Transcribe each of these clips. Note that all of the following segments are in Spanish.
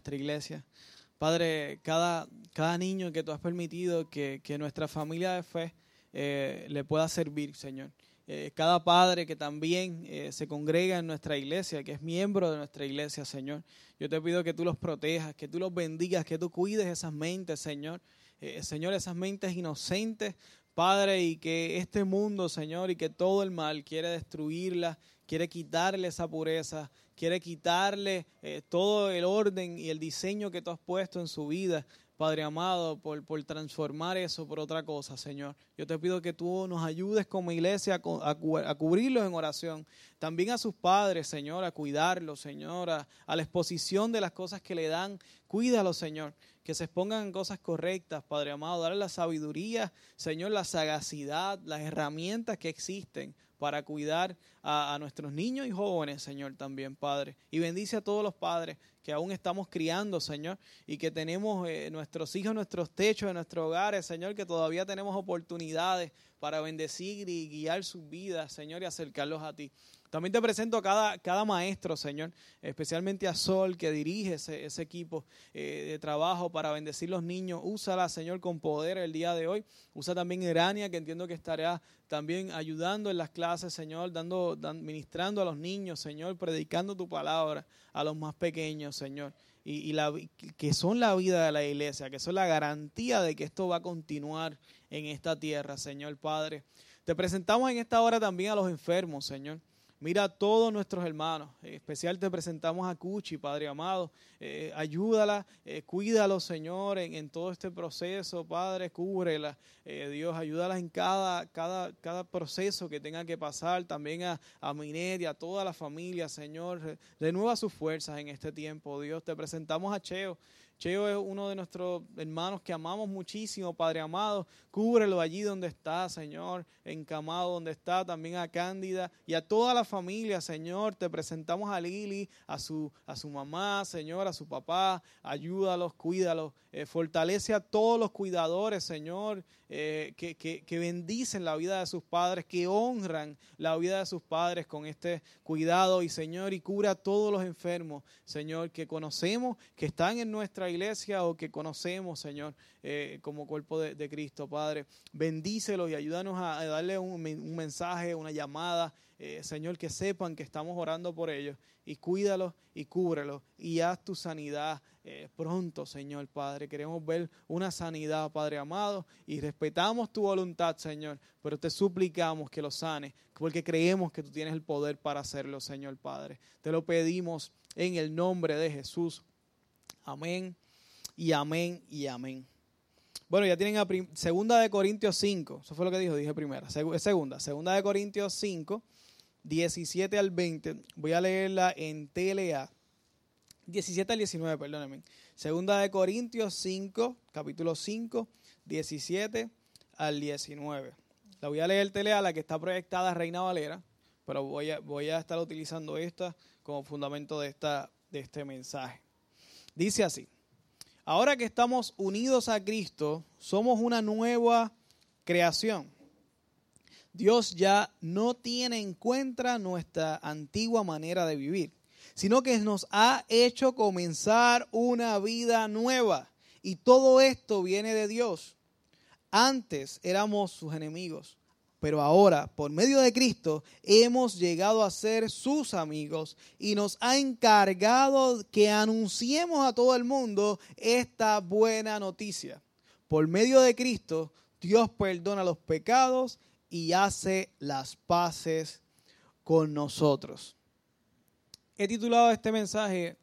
nuestra iglesia. Padre, cada, cada niño que tú has permitido que, que nuestra familia de fe eh, le pueda servir, Señor. Eh, cada padre que también eh, se congrega en nuestra iglesia, que es miembro de nuestra iglesia, Señor. Yo te pido que tú los protejas, que tú los bendigas, que tú cuides esas mentes, Señor. Señor, esas mentes inocentes, Padre, y que este mundo, Señor, y que todo el mal quiere destruirla, quiere quitarle esa pureza, quiere quitarle eh, todo el orden y el diseño que tú has puesto en su vida, Padre amado, por, por, transformar eso por otra cosa, Señor. Yo te pido que tú nos ayudes como iglesia a, a, cubrirlos en oración. También a sus padres, Señor, a cuidarlos, Señor, a, la exposición de las cosas que le dan. Cuídalos, Señor. Que se expongan en cosas correctas, Padre amado. Darle la sabiduría, Señor, la sagacidad, las herramientas que existen para cuidar a, nuestros niños y jóvenes, Señor, también, Padre. Y bendice a todos los padres que aún estamos criando, Señor, y que tenemos eh, nuestros hijos, nuestros techos, en nuestros hogares, Señor, que todavía tenemos oportunidades para bendecir y guiar sus vidas, Señor, y acercarlos a ti. También te presento a cada, cada maestro, Señor, especialmente a Sol, que dirige ese, ese equipo eh, de trabajo para bendecir los niños. Úsala, Señor, con poder el día de hoy. Usa también Irania, que entiendo que estará también ayudando en las clases, Señor, dando, ministrando a los niños, Señor, predicando tu palabra a los más pequeños, Señor. Y, y la, que son la vida de la iglesia, que son la garantía de que esto va a continuar en esta tierra, Señor Padre. Te presentamos en esta hora también a los enfermos, Señor. Mira a todos nuestros hermanos. En especial te presentamos a Cuchi, Padre amado. Eh, ayúdala, eh, cuídalo, Señor, en, todo este proceso, Padre, cúbrela. Eh, Dios, ayúdala en cada, cada, cada proceso que tenga que pasar. También a, a Minet y a toda la familia, Señor. Renueva sus fuerzas en este tiempo, Dios. Te presentamos a Cheo. Cheo es uno de nuestros hermanos que amamos muchísimo, Padre amado. Cúbrelo allí donde está, Señor, encamado donde está, también a Cándida y a toda la familia, Señor. Te presentamos a Lili, a su, a su mamá, Señor, a su papá. Ayúdalos, cuídalos. Eh, fortalece a todos los cuidadores, Señor, eh, que, que, que bendicen la vida de sus padres, que honran la vida de sus padres con este cuidado. Y, Señor, y cura a todos los enfermos, Señor, que conocemos, que están en nuestra iglesia o que conocemos, Señor, eh, como cuerpo de, Cristo, Padre. Bendícelos y ayúdanos a, darle un, mensaje, una llamada, eh, Señor, que sepan que estamos orando por ellos y cuídalos y cúbrelos y haz tu sanidad eh, pronto, Señor Padre. Queremos ver una sanidad, Padre amado, y respetamos tu voluntad, Señor, pero te suplicamos que lo sane, porque creemos que tú tienes el poder para hacerlo, Señor Padre. Te lo pedimos en el nombre de Jesús. Amén y amén y amén. Bueno, ya tienen a segunda de Corintios 5, eso fue lo que dijo, dije primera, segunda, segunda de Corintios 5, 17 al 20, voy a leerla en TLA, 17 al 19, perdónenme. Segunda de Corintios 5, capítulo 5, 17 al 19. La voy a leer TLA, la que está proyectada Reina Valera, pero voy a, voy a estar utilizando esta como fundamento de, esta, de este mensaje. Dice así, ahora que estamos unidos a Cristo, somos una nueva creación. Dios ya no tiene en cuenta nuestra antigua manera de vivir, sino que nos ha hecho comenzar una vida nueva. Y todo esto viene de Dios. Antes éramos sus enemigos, pero ahora, por medio de Cristo, hemos llegado a ser sus amigos y nos ha encargado que anunciemos a todo el mundo esta buena noticia. Por medio de Cristo, Dios perdona los pecados y hace las paces con nosotros. He titulado este mensaje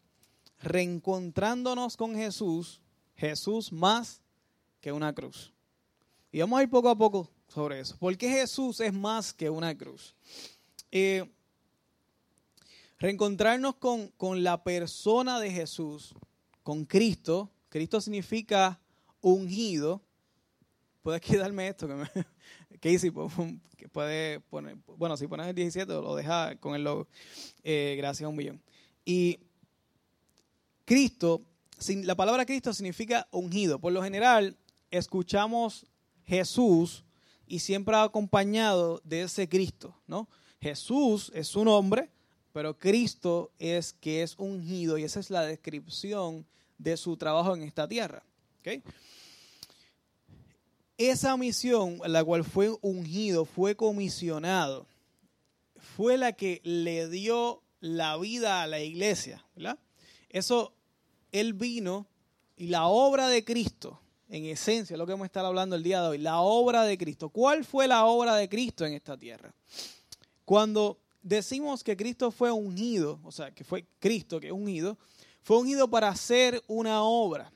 Reencontrándonos con Jesús, Jesús más que una cruz. Y vamos a ir poco a poco sobre eso. Porque Jesús es más que una cruz. Eh, reencontrarnos con, con, la persona de Jesús, con Cristo. Cristo significa ungido. Puedes quedarme esto que me, Casey puede poner, bueno, si pones el 17 lo deja con el logo. Eh, gracias a un millón. Y Cristo, la palabra Cristo significa ungido. Por lo general, escuchamos Jesús y siempre acompañado de ese Cristo, ¿no? Jesús es un hombre, pero Cristo es que es ungido y esa es la descripción de su trabajo en esta tierra. Esa misión, la cual fue ungido, fue comisionado, fue la que le dio la vida a la iglesia. Eso, él vino y la obra de Cristo, en esencia, lo que vamos a estar hablando el día de hoy, la obra de Cristo. ¿Cuál fue la obra de Cristo en esta tierra? Cuando decimos que Cristo fue ungido, o sea, que fue Cristo que es ungido, fue ungido para hacer una obra.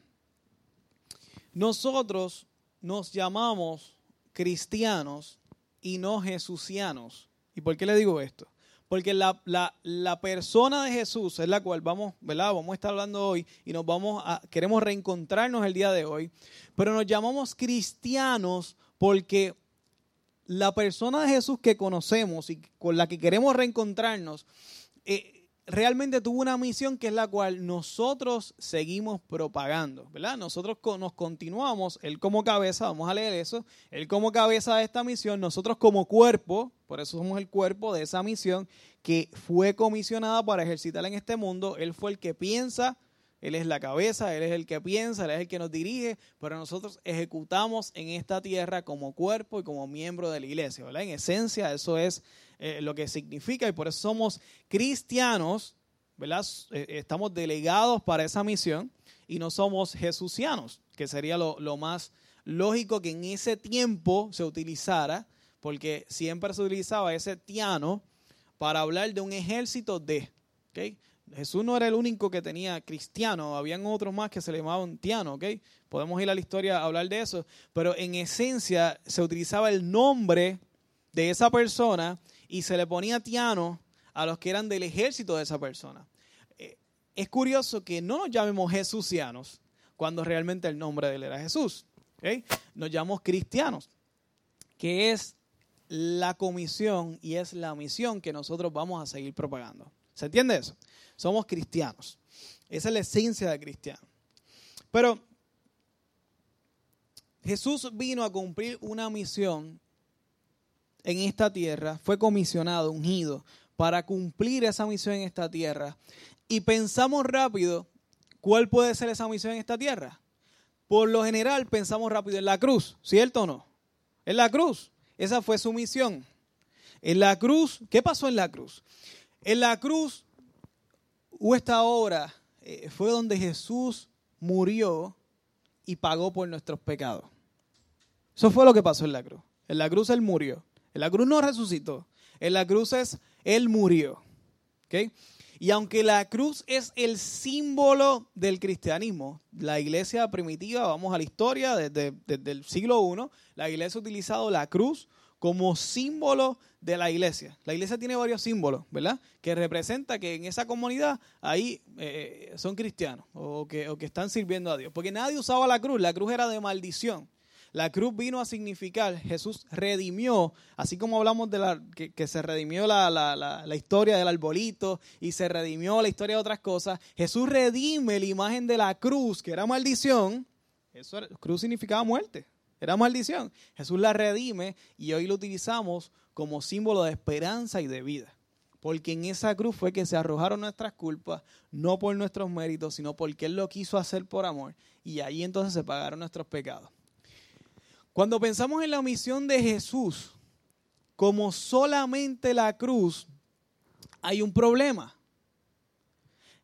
Nosotros nos llamamos cristianos y no jesucianos. ¿Y por qué le digo esto? Porque la, persona de Jesús es la cual vamos, ¿verdad? Vamos a estar hablando hoy y nos vamos a, queremos reencontrarnos el día de hoy, pero nos llamamos cristianos porque la persona de Jesús que conocemos y con la que queremos reencontrarnos, eh, realmente tuvo una misión que es la cual nosotros seguimos propagando, ¿verdad? Nosotros nos continuamos, él como cabeza, vamos a leer eso, él como cabeza de esta misión, nosotros como cuerpo, por eso somos el cuerpo de esa misión que fue comisionada para ejercitar en este mundo, él fue el que piensa, él es la cabeza, Él es el que piensa, Él es el que nos dirige, pero nosotros ejecutamos en esta tierra como cuerpo y como miembro de la iglesia, ¿verdad? En esencia eso es eh, lo que significa y por eso somos cristianos, ¿verdad? Eh, estamos delegados para esa misión y no somos jesucianos, que sería lo, lo más lógico que en ese tiempo se utilizara, porque siempre se utilizaba ese tiano para hablar de un ejército de, ¿ok? Jesús no era el único que tenía cristiano, habían otros más que se le llamaban tiano, ¿ok? Podemos ir a la historia a hablar de eso, pero en esencia se utilizaba el nombre de esa persona y se le ponía tiano a los que eran del ejército de esa persona. Eh, es curioso que no nos llamemos jesucianos cuando realmente el nombre de él era Jesús. ¿ok? Nos llamamos cristianos, que es la comisión y es la misión que nosotros vamos a seguir propagando. ¿Se entiende eso? Somos cristianos. Esa es la esencia de cristiano. Pero Jesús vino a cumplir una misión en esta tierra, fue comisionado, ungido, para cumplir esa misión en esta tierra. Y pensamos rápido, ¿cuál puede ser esa misión en esta tierra? Por lo general pensamos rápido en la cruz, ¿cierto o no? En la cruz. Esa fue su misión. En la cruz, ¿qué pasó en la cruz? En la cruz hubo esta obra, eh, fue donde Jesús murió y pagó por nuestros pecados. Eso fue lo que pasó en la cruz. En la cruz Él murió. En la cruz no resucitó. En la cruz es Él murió. Y aunque la cruz es el símbolo del cristianismo, la iglesia primitiva, vamos a la historia desde, desde el siglo I, la iglesia ha utilizado la cruz como símbolo de la iglesia. La iglesia tiene varios símbolos, ¿verdad? Que representa que en esa comunidad ahí eh, son cristianos o que, o que están sirviendo a Dios. Porque nadie usaba la cruz, la cruz era de maldición. La cruz vino a significar, Jesús redimió, así como hablamos de la, que, se redimió la, la, la, historia del arbolito y se redimió la historia de otras cosas, Jesús redime la imagen de la cruz, que era maldición, eso cruz significaba muerte, era maldición. Jesús la redime y hoy lo utilizamos como símbolo de esperanza y de vida. Porque en esa cruz fue que se arrojaron nuestras culpas, no por nuestros méritos, sino porque Él lo quiso hacer por amor. Y ahí entonces se pagaron nuestros pecados. Cuando pensamos en la misión de Jesús como solamente la cruz, hay un problema.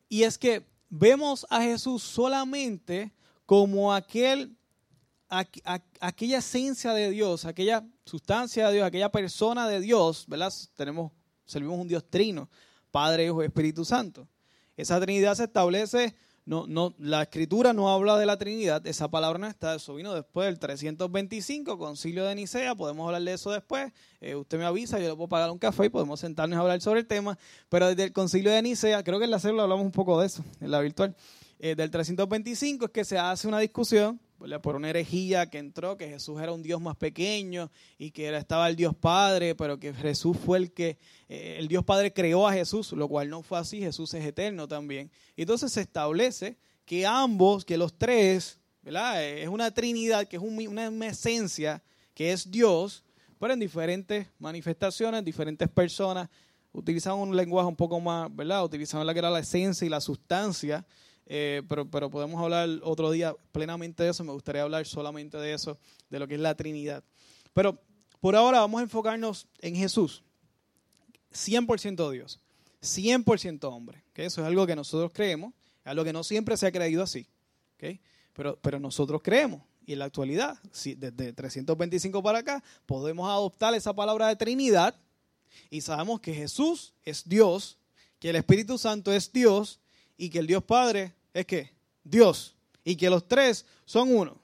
Y es que vemos a Jesús solamente como aquel aquella esencia de Dios, aquella sustancia de Dios, aquella persona de Dios, ¿verdad? Tenemos, servimos un Dios trino, Padre, Hijo y Espíritu Santo. Esa Trinidad se establece, no, no, la Escritura no habla de la Trinidad, esa palabra no está, eso vino después del 325, Concilio de Nicea, podemos hablar de eso después, eh, usted me avisa, yo le puedo pagar un café y podemos sentarnos a hablar sobre el tema, pero desde el Concilio de Nicea, creo que en la célula hablamos un poco de eso, en la virtual, eh, del 325 es que se hace una discusión por una herejía que entró, que Jesús era un Dios más pequeño y que estaba el Dios Padre, pero que Jesús fue el que, eh, el Dios Padre creó a Jesús, lo cual no fue así, Jesús es eterno también. entonces se establece que ambos, que los tres, ¿verdad? Es una trinidad, que es una esencia, que es Dios, pero en diferentes manifestaciones, diferentes personas, utilizaban un lenguaje un poco más, ¿verdad? Utilizaban la que era la esencia y la sustancia eh, pero, pero podemos hablar otro día plenamente de eso. Me gustaría hablar solamente de eso, de lo que es la Trinidad. Pero por ahora vamos a enfocarnos en Jesús. 100% Dios, 100% hombre. Eso es algo que nosotros creemos, algo que no siempre se ha creído así. Pero, pero nosotros creemos. Y en la actualidad, desde 325 para acá, podemos adoptar esa palabra de Trinidad y sabemos que Jesús es Dios, que el Espíritu Santo es Dios y que el Dios Padre es que Dios y que los tres son uno.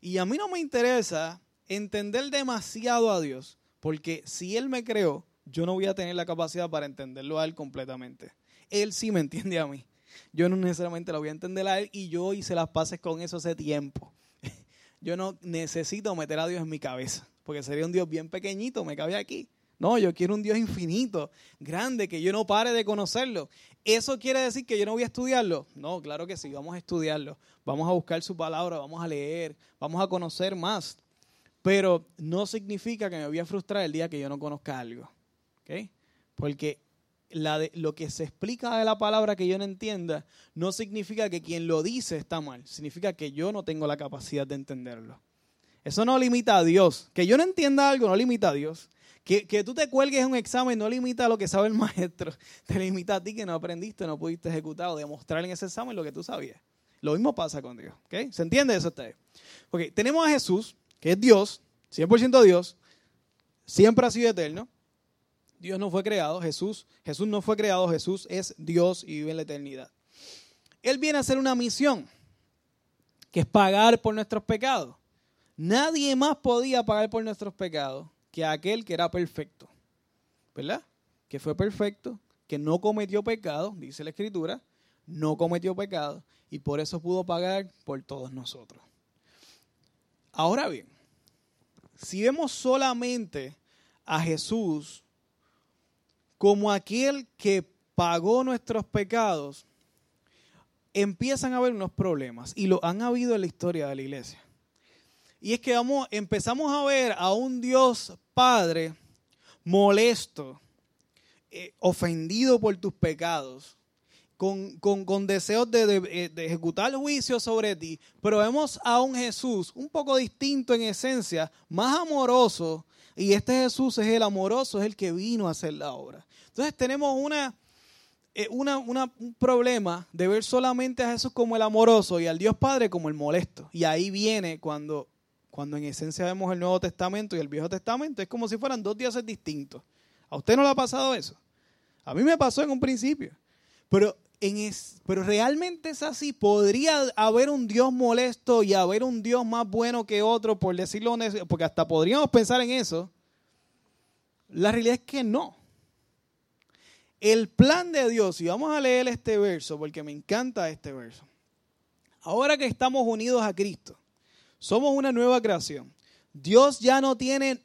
Y a mí no me interesa entender demasiado a Dios, porque si Él me creó, yo no voy a tener la capacidad para entenderlo a Él completamente. Él sí me entiende a mí. Yo no necesariamente lo voy a entender a Él y yo hice las paces con eso hace tiempo. Yo no necesito meter a Dios en mi cabeza, porque sería un Dios bien pequeñito, me cabe aquí. No, yo quiero un Dios infinito, grande, que yo no pare de conocerlo. ¿Eso quiere decir que yo no voy a estudiarlo? No, claro que sí, vamos a estudiarlo. Vamos a buscar su palabra, vamos a leer, vamos a conocer más. Pero no significa que me voy a frustrar el día que yo no conozca algo. Porque lo que se explica de la palabra que yo no entienda no significa que quien lo dice está mal. Significa que yo no tengo la capacidad de entenderlo. Eso no limita a Dios. Que yo no entienda algo no limita a Dios. Que, que, tú te cuelgues un examen no limita a lo que sabe el maestro, te limita a ti que no aprendiste, no pudiste ejecutar o demostrar en ese examen lo que tú sabías. Lo mismo pasa con Dios. ¿okay? ¿Se entiende eso ustedes? Okay, tenemos a Jesús, que es Dios, 100% Dios, siempre ha sido eterno. Dios no fue creado, Jesús, Jesús no fue creado, Jesús es Dios y vive en la eternidad. Él viene a hacer una misión, que es pagar por nuestros pecados. Nadie más podía pagar por nuestros pecados que aquel que era perfecto. ¿Verdad? Que fue perfecto, que no cometió pecado, dice la Escritura, no cometió pecado y por eso pudo pagar por todos nosotros. Ahora bien, si vemos solamente a Jesús como aquel que pagó nuestros pecados, empiezan a haber unos problemas y lo han habido en la historia de la iglesia. Y es que vamos, empezamos a ver a un Dios Padre molesto, eh, ofendido por tus pecados, con, con, deseos de, de, de, ejecutar juicio sobre ti, pero vemos a un Jesús un poco distinto en esencia, más amoroso, y este Jesús es el amoroso, es el que vino a hacer la obra. Entonces tenemos una, eh, una, un problema de ver solamente a Jesús como el amoroso y al Dios Padre como el molesto. Y ahí viene cuando cuando en esencia vemos el Nuevo Testamento y el Viejo Testamento, es como si fueran dos dioses distintos. ¿A usted no le ha pasado eso? A mí me pasó en un principio. Pero, en pero realmente es así. ¿Podría haber un Dios molesto y haber un Dios más bueno que otro, por decirlo honesto? Porque hasta podríamos pensar en eso. La realidad es que no. El plan de Dios, y vamos a leer este verso porque me encanta este verso. Ahora que estamos unidos a Cristo, somos una nueva creación. Dios ya no tiene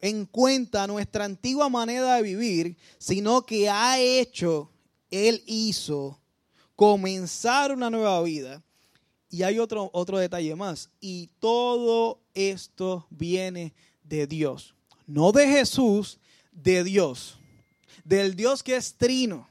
en cuenta nuestra antigua manera de vivir, sino que ha hecho, Él hizo comenzar una nueva vida. Y hay otro, otro detalle más. Y todo esto viene de Dios. No de Jesús, de Dios. Del Dios que es trino.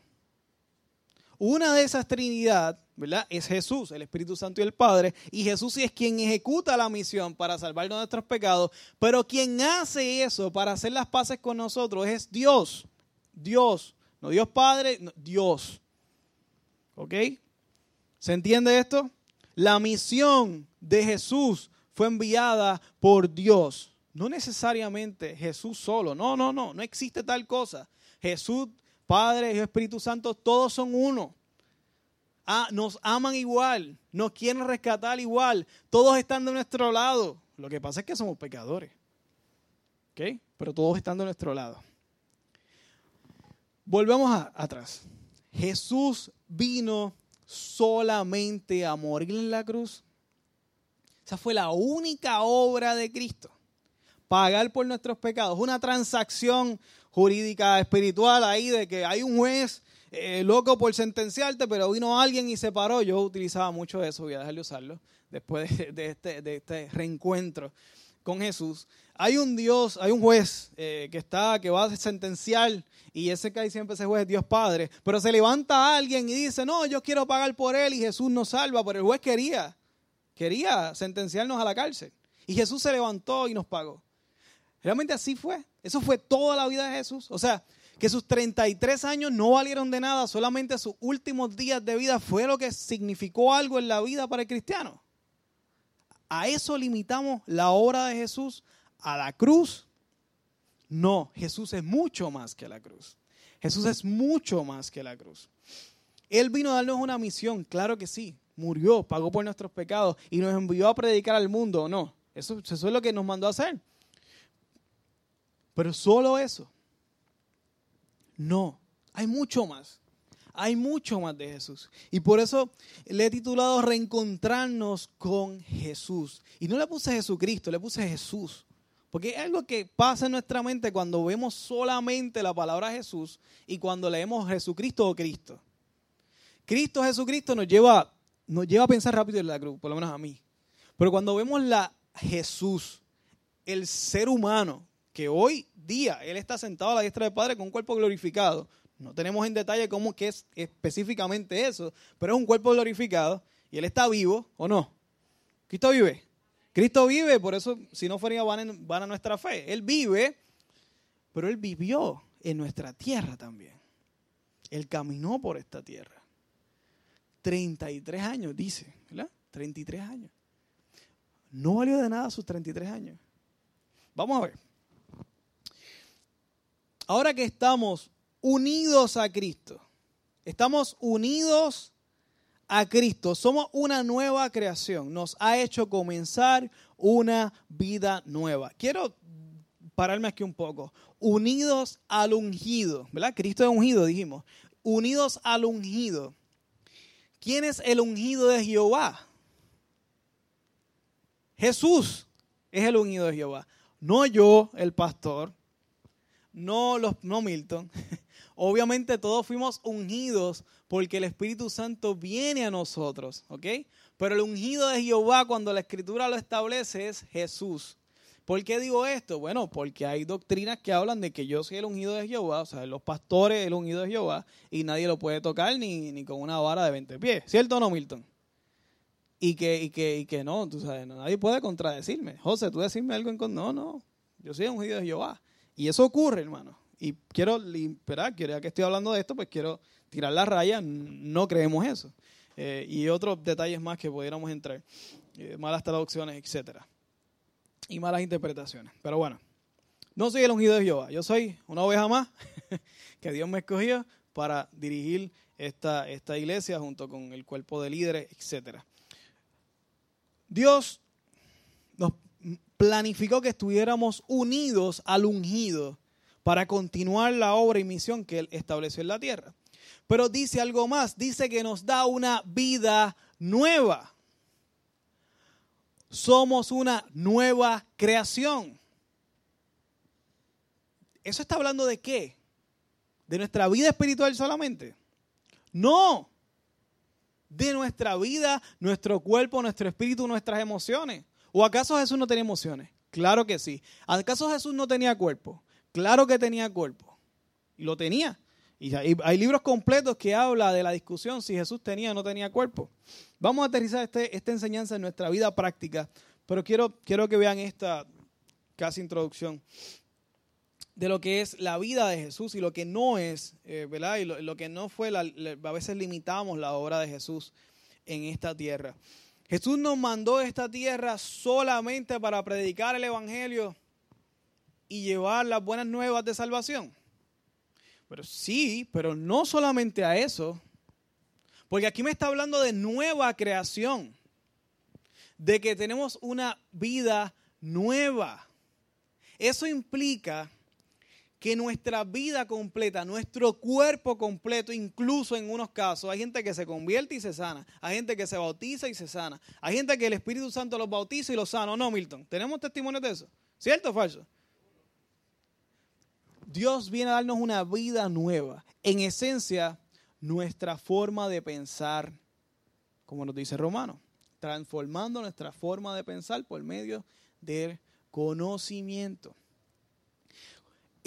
Una de esas Trinidad ¿verdad? Es Jesús, el Espíritu Santo y el Padre. Y Jesús es quien ejecuta la misión para salvar nuestros pecados. Pero quien hace eso para hacer las paces con nosotros es Dios. Dios. No Dios Padre, Dios. ¿Ok? ¿Se entiende esto? La misión de Jesús fue enviada por Dios. No necesariamente Jesús solo. No, no, no. No existe tal cosa. Jesús, Padre y Espíritu Santo, todos son uno. Ah, nos aman igual, nos quieren rescatar igual, todos están de nuestro lado. Lo que pasa es que somos pecadores. ¿Ok? Pero todos están de nuestro lado. Volvemos atrás. Jesús vino solamente a morir en la cruz. Esa fue la única obra de Cristo. Pagar por nuestros pecados. Una transacción jurídica espiritual ahí de que hay un juez eh, loco por sentenciarte, pero vino alguien y se paró. Yo utilizaba mucho eso, voy a dejarle usarlo después de, este, de este reencuentro con Jesús, hay un Dios, hay un juez eh, que está, que va a sentenciar, y ese que hay siempre ese juez es Dios Padre, pero se levanta alguien y dice, no, yo quiero pagar por él y Jesús nos salva, pero el juez quería, quería sentenciarnos a la cárcel. Y Jesús se levantó y nos pagó. Realmente así fue. Eso fue toda la vida de Jesús. O sea, que sus 33 años no valieron de nada, solamente sus últimos días de vida fue lo que significó algo en la vida para el cristiano. ¿A eso limitamos la obra de Jesús? ¿A la cruz? No, Jesús es mucho más que la cruz. Jesús es mucho más que la cruz. Él vino a darnos una misión, claro que sí. Murió, pagó por nuestros pecados y nos envió a predicar al mundo, no. Eso, eso es lo que nos mandó a hacer. Pero solo eso. No, hay mucho más. Hay mucho más de Jesús. Y por eso le he titulado Reencontrarnos con Jesús. Y no le puse Jesucristo, le puse Jesús. Porque es algo que pasa en nuestra mente cuando vemos solamente la palabra Jesús y cuando leemos Jesucristo o Cristo. Cristo, Jesucristo nos lleva, nos lleva a pensar rápido en la cruz, por lo menos a mí. Pero cuando vemos la Jesús, el ser humano, que hoy día Él está sentado a la diestra del Padre con un cuerpo glorificado, no tenemos en detalle cómo que es específicamente eso, pero es un cuerpo glorificado y Él está vivo, ¿o no? Cristo vive. Cristo vive, por eso si no fuera van a nuestra fe. Él vive, pero Él vivió en nuestra tierra también. Él caminó por esta tierra. 33 años, dice, ¿verdad? 33 años. No valió de nada sus 33 años. Vamos a ver. Ahora que estamos unidos a Cristo. Estamos unidos a Cristo. Somos una nueva creación. Nos ha hecho comenzar una vida nueva. Quiero pararme aquí un poco. Unidos al ungido, ¿verdad? Cristo es ungido, dijimos. Unidos al ungido. ¿Quién es el ungido de Jehová? Jesús es el ungido de Jehová. No yo, el pastor. No, los, no Milton. Obviamente todos fuimos ungidos porque el Espíritu Santo viene a nosotros, ¿ok? Pero el ungido de Jehová, cuando la Escritura lo establece, es Jesús. ¿Por qué digo esto? Bueno, porque hay doctrinas que hablan de que yo soy el ungido de Jehová, o sea, los pastores el ungido de Jehová, y nadie lo puede tocar ni, ni con una vara de 20 pies. ¿Cierto o no, Milton? Y que, y que, y que no, tú sabes, nadie puede contradecirme. José, tú decirme algo en No, no, yo soy ungido de Jehová. Y eso ocurre, hermano. Y quiero, esperar, quiero, que estoy hablando de esto, pues quiero tirar la raya, no creemos eso. Eh, y otros detalles más que pudiéramos entrar, eh, malas traducciones, etcétera. Y malas interpretaciones. Pero bueno, no soy el ungido de Jehová, yo soy una oveja más que Dios me escogió para dirigir esta, esta iglesia junto con el cuerpo de líderes, etcétera. Dios planificó que estuviéramos unidos al ungido para continuar la obra y misión que Él estableció en la tierra. Pero dice algo más, dice que nos da una vida nueva. Somos una nueva creación. ¿Eso está hablando de qué? ¿De nuestra vida espiritual solamente? No. De nuestra vida, nuestro cuerpo, nuestro espíritu, nuestras emociones. ¿O acaso Jesús no tenía emociones? Claro que sí. ¿Acaso Jesús no tenía cuerpo? Claro que tenía cuerpo. Y lo tenía. Y hay, libros completos que habla de la discusión si Jesús tenía o no tenía cuerpo. Vamos a aterrizar este, esta enseñanza en nuestra vida práctica, pero quiero, quiero que vean esta casi introducción de lo que es la vida de Jesús y lo que no es, eh, ¿verdad? Y lo, que no fue, a veces limitamos la obra de Jesús en esta tierra. Jesús nos mandó esta tierra solamente para predicar el Evangelio y llevar las buenas nuevas de salvación? Pero sí, pero no solamente a eso. Porque aquí me está hablando de nueva creación. De que tenemos una vida nueva. Eso implica que nuestra vida completa, nuestro cuerpo completo, incluso en unos casos, hay gente que se convierte y se sana, hay gente que se bautiza y se sana, hay gente que el Espíritu Santo los bautiza y los sana. No, Milton, ¿tenemos testimonios de eso? ¿Cierto o falso? Dios viene a darnos una vida nueva. En esencia, nuestra forma de pensar, como nos dice Romano, transformando nuestra forma de pensar por medio del conocimiento.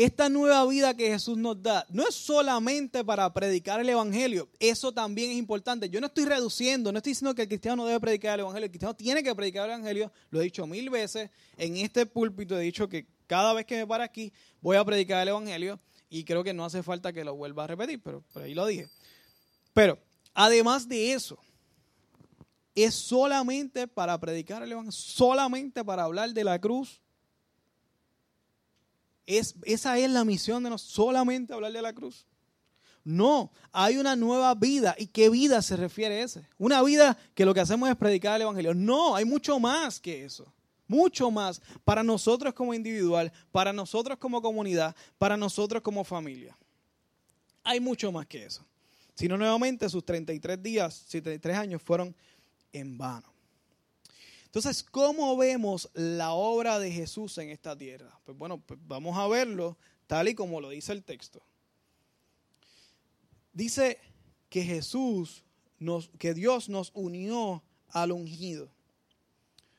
Esta nueva vida que Jesús nos da no es solamente para predicar el Evangelio, eso también es importante. Yo no estoy reduciendo, no estoy diciendo que el cristiano no debe predicar el Evangelio, el cristiano tiene que predicar el Evangelio, lo he dicho mil veces, en este púlpito he dicho que cada vez que me para aquí voy a predicar el Evangelio. Y creo que no hace falta que lo vuelva a repetir, pero por ahí lo dije. Pero además de eso, es solamente para predicar el Evangelio, solamente para hablar de la cruz esa es la misión de nosotros, solamente hablar de la cruz. No, hay una nueva vida. ¿Y qué vida se refiere a ese? Una vida que lo que hacemos es predicar el Evangelio. No, hay mucho más que eso. Mucho más para nosotros como individual, para nosotros como comunidad, para nosotros como familia. Hay mucho más que eso. Si no, nuevamente sus 33 días, 33 años fueron en vano. Entonces, ¿cómo vemos la obra de Jesús en esta tierra? Pues bueno, pues vamos a verlo tal y como lo dice el texto. Dice que Jesús, que Dios nos unió al ungido,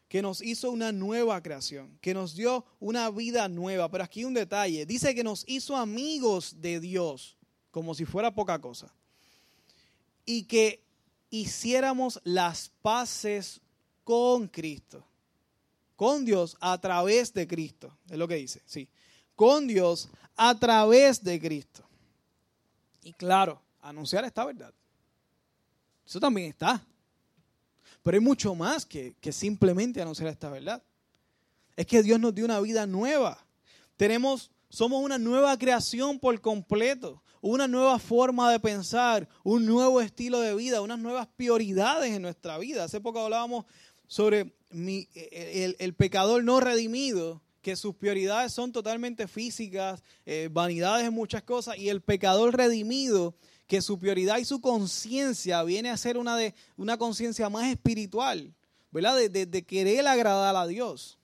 que nos hizo una nueva creación, que nos dio una vida nueva. Pero aquí un detalle, dice que nos hizo amigos de Dios, como si fuera poca cosa. Y que hiciéramos las paces con Cristo. Con Dios a través de Cristo. Es lo que dice, sí. Con Dios a través de Cristo. Y claro, anunciar esta verdad. Eso también está. Pero hay mucho más que, que simplemente anunciar esta verdad. Es que Dios nos dio una vida nueva. Tenemos, somos una nueva creación por completo una nueva forma de pensar, un nuevo estilo de vida, unas nuevas prioridades en nuestra vida. Hace poco hablábamos sobre el, pecador no redimido, que sus prioridades son totalmente físicas, eh, vanidades en muchas cosas, y el pecador redimido, que su prioridad y su conciencia viene a ser una, de, una conciencia más espiritual, ¿verdad? De, querer agradar a Dios.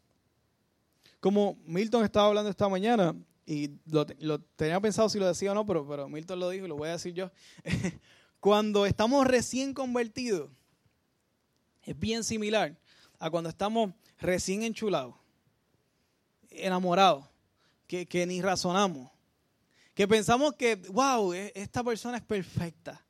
Como Milton estaba hablando esta mañana, y lo, tenía pensado si lo decía o no, pero, pero Milton lo dijo y lo voy a decir yo. Cuando estamos recién convertidos, es bien similar a cuando estamos recién enchulados, enamorados, que, ni razonamos, que pensamos que, wow, e, esta persona es perfecta.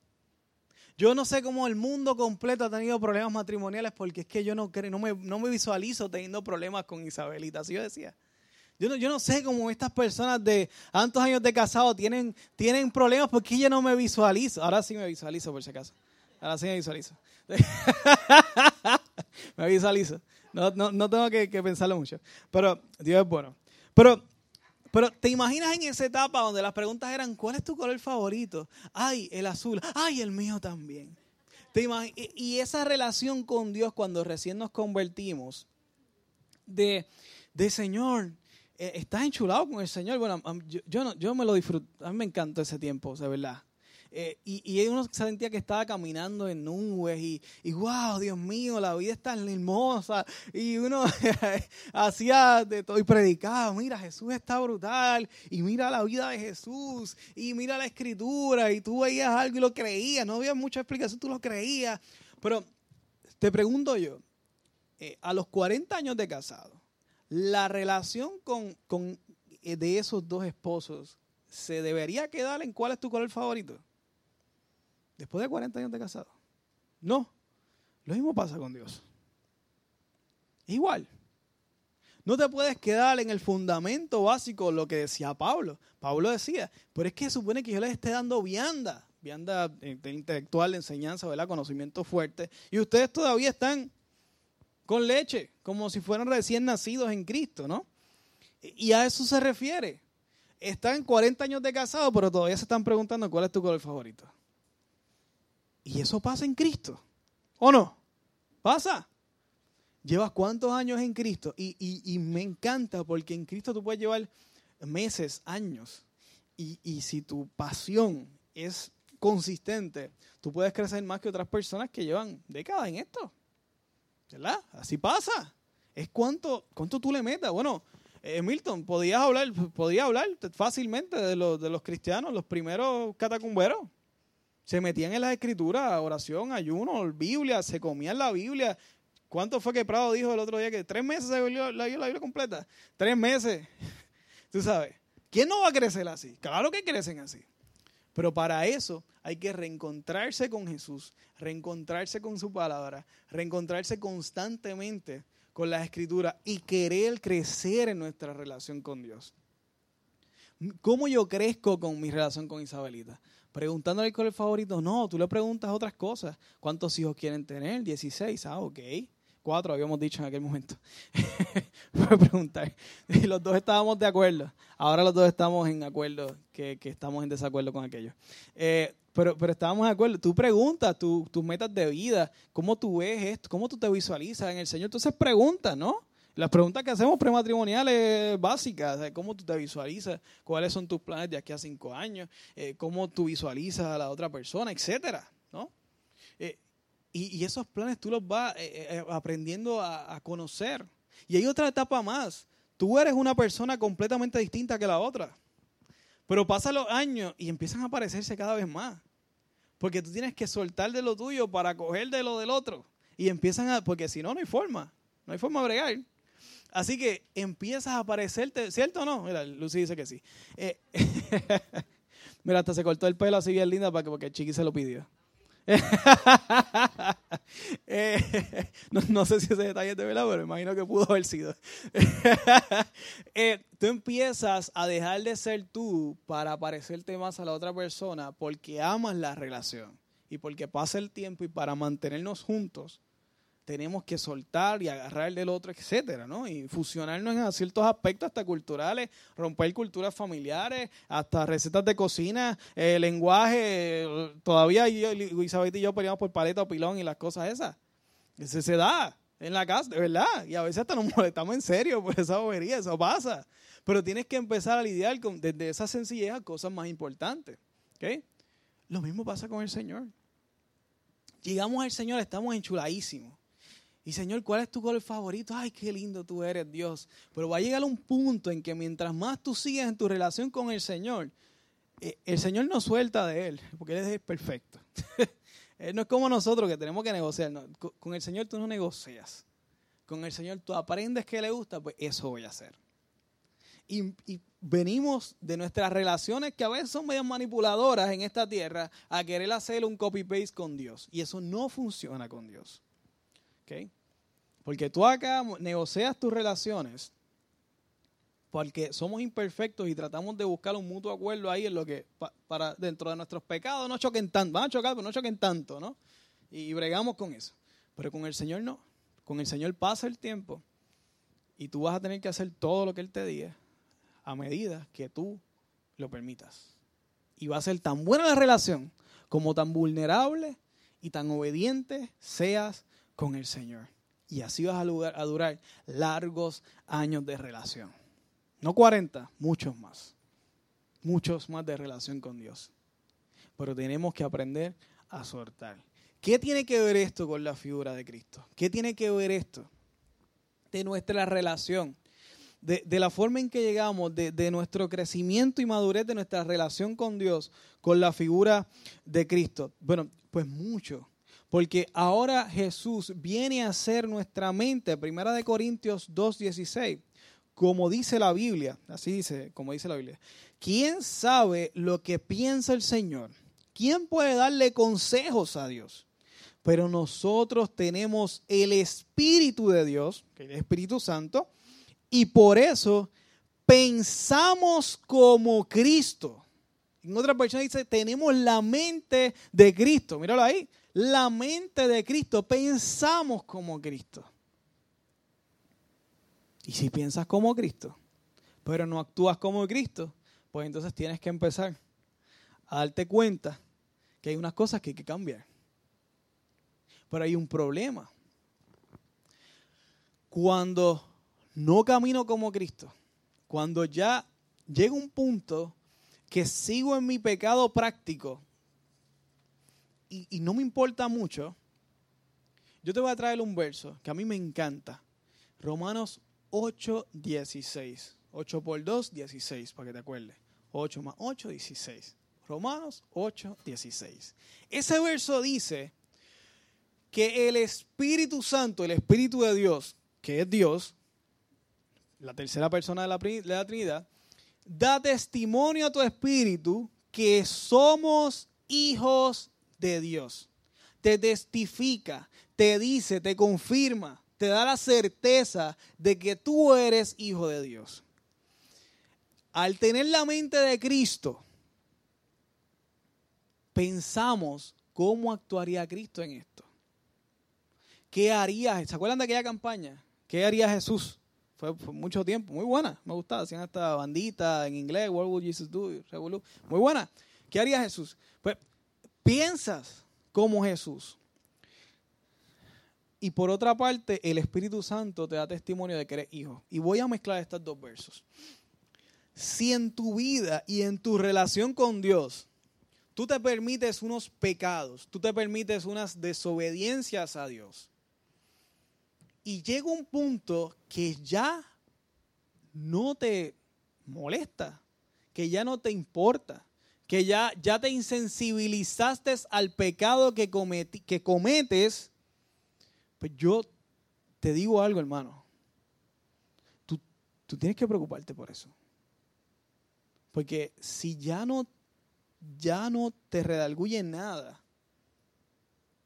Yo no sé cómo el mundo completo ha tenido problemas matrimoniales porque es que yo no, no, me, no me visualizo teniendo problemas con Isabelita, así yo decía. Yo no, yo no sé cómo estas personas de tantos años de casado tienen, tienen problemas porque yo no me visualizo. Ahora sí me visualizo, por si acaso. Ahora sí me visualizo. me visualizo. No, no, no tengo que, pensarlo mucho. Pero Dios es bueno. Pero, pero te imaginas en esa etapa donde las preguntas eran, ¿cuál es tu color favorito? Ay, el azul. Ay, el mío también. ¿Te y esa relación con Dios cuando recién nos convertimos, de, de Señor, eh, estás enchulado con el Señor. Bueno, yo, yo, no, yo me lo disfruto. A mí me encantó ese tiempo, de verdad. Eh, y, y, uno sentía que estaba caminando en nubes y, y wow, Dios mío, la vida es tan hermosa. Y uno hacía de todo y predicaba, mira, Jesús está brutal y mira la vida de Jesús y mira la escritura y tú veías algo y lo creías, no había mucha explicación, tú lo creías. Pero te pregunto yo, eh, a los 40 años de casado, la relación con, con eh, de esos dos esposos se debería quedar en cuál es tu color favorito después de 40 años de casado. No, lo mismo pasa con Dios. Igual. No te puedes quedar en el fundamento básico, lo que decía Pablo. Pablo decía, pero es que supone que yo les esté dando vianda, vianda intelectual, de enseñanza, ¿verdad? conocimiento fuerte, y ustedes todavía están con leche, como si fueran recién nacidos en Cristo, ¿no? Y a eso se refiere. Están 40 años de casado, pero todavía se están preguntando cuál es tu color favorito. Y eso pasa en Cristo. ¿O no? Pasa. Llevas cuántos años en Cristo. Y, me encanta porque en Cristo tú puedes llevar meses, años. Y, y si tu pasión es consistente, tú puedes crecer más que otras personas que llevan décadas en esto. ¿Verdad? Así pasa. Es cuánto, cuánto tú le metas. Bueno, eh, Milton, podías hablar, podía hablar fácilmente de los, de los cristianos, los primeros catacumberos se metían en las escrituras, oración, ayuno, Biblia, se comían la Biblia. ¿Cuánto fue que Prado dijo el otro día que tres meses se volvió la, la Biblia completa? Tres meses. Tú sabes, ¿quién no va a crecer así? Claro que crecen así. Pero para eso hay que reencontrarse con Jesús, reencontrarse con su palabra, reencontrarse constantemente con la escritura y querer crecer en nuestra relación con Dios. ¿Cómo yo crezco con mi relación con Isabelita? Preguntándole cuál es el favorito. No, tú le preguntas otras cosas. ¿Cuántos hijos quieren tener? 16. Ah, ok cuatro habíamos dicho en aquel momento. Fue preguntar. Y los dos estábamos de acuerdo. Ahora los dos estamos en acuerdo, que, estamos en desacuerdo con aquello. Eh, pero, pero estábamos de acuerdo. Tú preguntas tus metas de vida, cómo tú ves esto, cómo tú te visualizas en el Señor. Entonces preguntas, ¿no? Las preguntas que hacemos prematrimoniales básicas, cómo tú te visualizas, cuáles son tus planes de aquí a cinco años, eh, cómo tú visualizas a la otra persona, etcétera, ¿no? Eh, y, esos planes tú los vas eh, aprendiendo a, conocer. Y hay otra etapa más. Tú eres una persona completamente distinta que la otra. Pero pasan los años y empiezan a aparecerse cada vez más. Porque tú tienes que soltar de lo tuyo para coger de lo del otro. Y empiezan a... Porque si no, no hay forma. No hay forma de bregar. Así que empiezas a aparecerte, ¿cierto o no? Mira, Lucy dice que sí. mira, hasta se cortó el pelo así bien linda porque Chiqui se lo pidió. Eh, no, sé si ese detalle es de verdad, pero imagino que pudo haber sido. Eh, tú empiezas a dejar de ser tú para parecerte más a la otra persona porque amas la relación y porque pasa el tiempo y para mantenernos juntos tenemos que soltar y agarrar del otro, etcétera, ¿no? Y fusionarnos en ciertos aspectos hasta culturales, romper culturas familiares, hasta recetas de cocina, eh, lenguaje. Todavía yo, Isabel y yo peleamos por paleta o pilón y las cosas esas. Eso se da en la casa, de verdad. Y a veces hasta nos molestamos en serio por esa bobería, eso pasa. Pero tienes que empezar a lidiar con, desde esa sencillez a cosas más importantes. ¿okay? Lo mismo pasa con el Señor. Llegamos al Señor, estamos enchuladísimos. Y Señor, ¿cuál es tu color favorito? Ay, qué lindo tú eres, Dios. Pero va a llegar un punto en que mientras más tú sigues en tu relación con el Señor, eh, el Señor no suelta de Él, porque Él es perfecto. él no es como nosotros que tenemos que negociar. con el Señor tú no negocias. Con el Señor tú aprendes que le gusta, pues eso voy a hacer. Y, venimos de nuestras relaciones que a veces son medio manipuladoras en esta tierra a querer hacer un copy-paste con Dios. Y eso no funciona con Dios. ¿Okay? Porque tú acá negocias tus relaciones porque somos imperfectos y tratamos de buscar un mutuo acuerdo ahí en lo que para dentro de nuestros pecados no choquen tanto, van a chocar, pero no choquen tanto, ¿no? Y, bregamos con eso. Pero con el Señor no. Con el Señor pasa el tiempo y tú vas a tener que hacer todo lo que Él te diga a medida que tú lo permitas. Y va a ser tan buena la relación como tan vulnerable y tan obediente seas con el Señor. Y así vas a, durar largos años de relación. No 40, muchos más. Muchos más de relación con Dios. Pero tenemos que aprender a soltar. ¿Qué tiene que ver esto con la figura de Cristo? ¿Qué tiene que ver esto? De nuestra relación, de, la forma en que llegamos, de, de, nuestro crecimiento y madurez de nuestra relación con Dios, con la figura de Cristo. Bueno, pues mucho. Porque ahora Jesús viene a ser nuestra mente, Primera de Corintios 2.16, como dice la Biblia, así dice, como dice la Biblia. ¿Quién sabe lo que piensa el Señor? ¿Quién puede darle consejos a Dios? Pero nosotros tenemos el Espíritu de Dios, que es el Espíritu Santo, y por eso pensamos como Cristo. En otra persona dice, tenemos la mente de Cristo. Míralo ahí la mente de Cristo, pensamos como Cristo. Y si piensas como Cristo, pero no actúas como Cristo, pues entonces tienes que empezar a darte cuenta que hay unas cosas que hay que cambiar. Pero hay un problema. Cuando no camino como Cristo, cuando ya llega un punto que sigo en mi pecado práctico, y, no me importa mucho, yo te voy a traer un verso que a mí me encanta. Romanos 8, 16. 8 por 2, 16, para que te acuerdes. 8 más 8, 16. Romanos 8, 16. Ese verso dice que el Espíritu Santo, el Espíritu de Dios, que es Dios, la tercera persona de la, de la Trinidad, da testimonio a tu espíritu que somos hijos de Dios. Te testifica, te dice, te confirma, te da la certeza de que tú eres hijo de Dios. Al tener la mente de Cristo, pensamos cómo actuaría Cristo en esto. ¿Qué haría? ¿Se acuerdan de aquella campaña? ¿Qué haría Jesús? Fue, mucho tiempo, muy buena, me gustaba. Hacían esta bandita en inglés, What would Jesus do? Muy buena. ¿Qué haría Jesús? Pues piensas como Jesús. Y por otra parte, el Espíritu Santo te da testimonio de que eres hijo. Y voy a mezclar estos dos versos. Si en tu vida y en tu relación con Dios, tú te permites unos pecados, tú te permites unas desobediencias a Dios, y llega un punto que ya no te molesta, que ya no te importa, que ya, ya te insensibilizaste al pecado que, que cometes, pues yo te digo algo, hermano. Tú, tú tienes que preocuparte por eso. Porque si ya no, ya no te redalguye nada,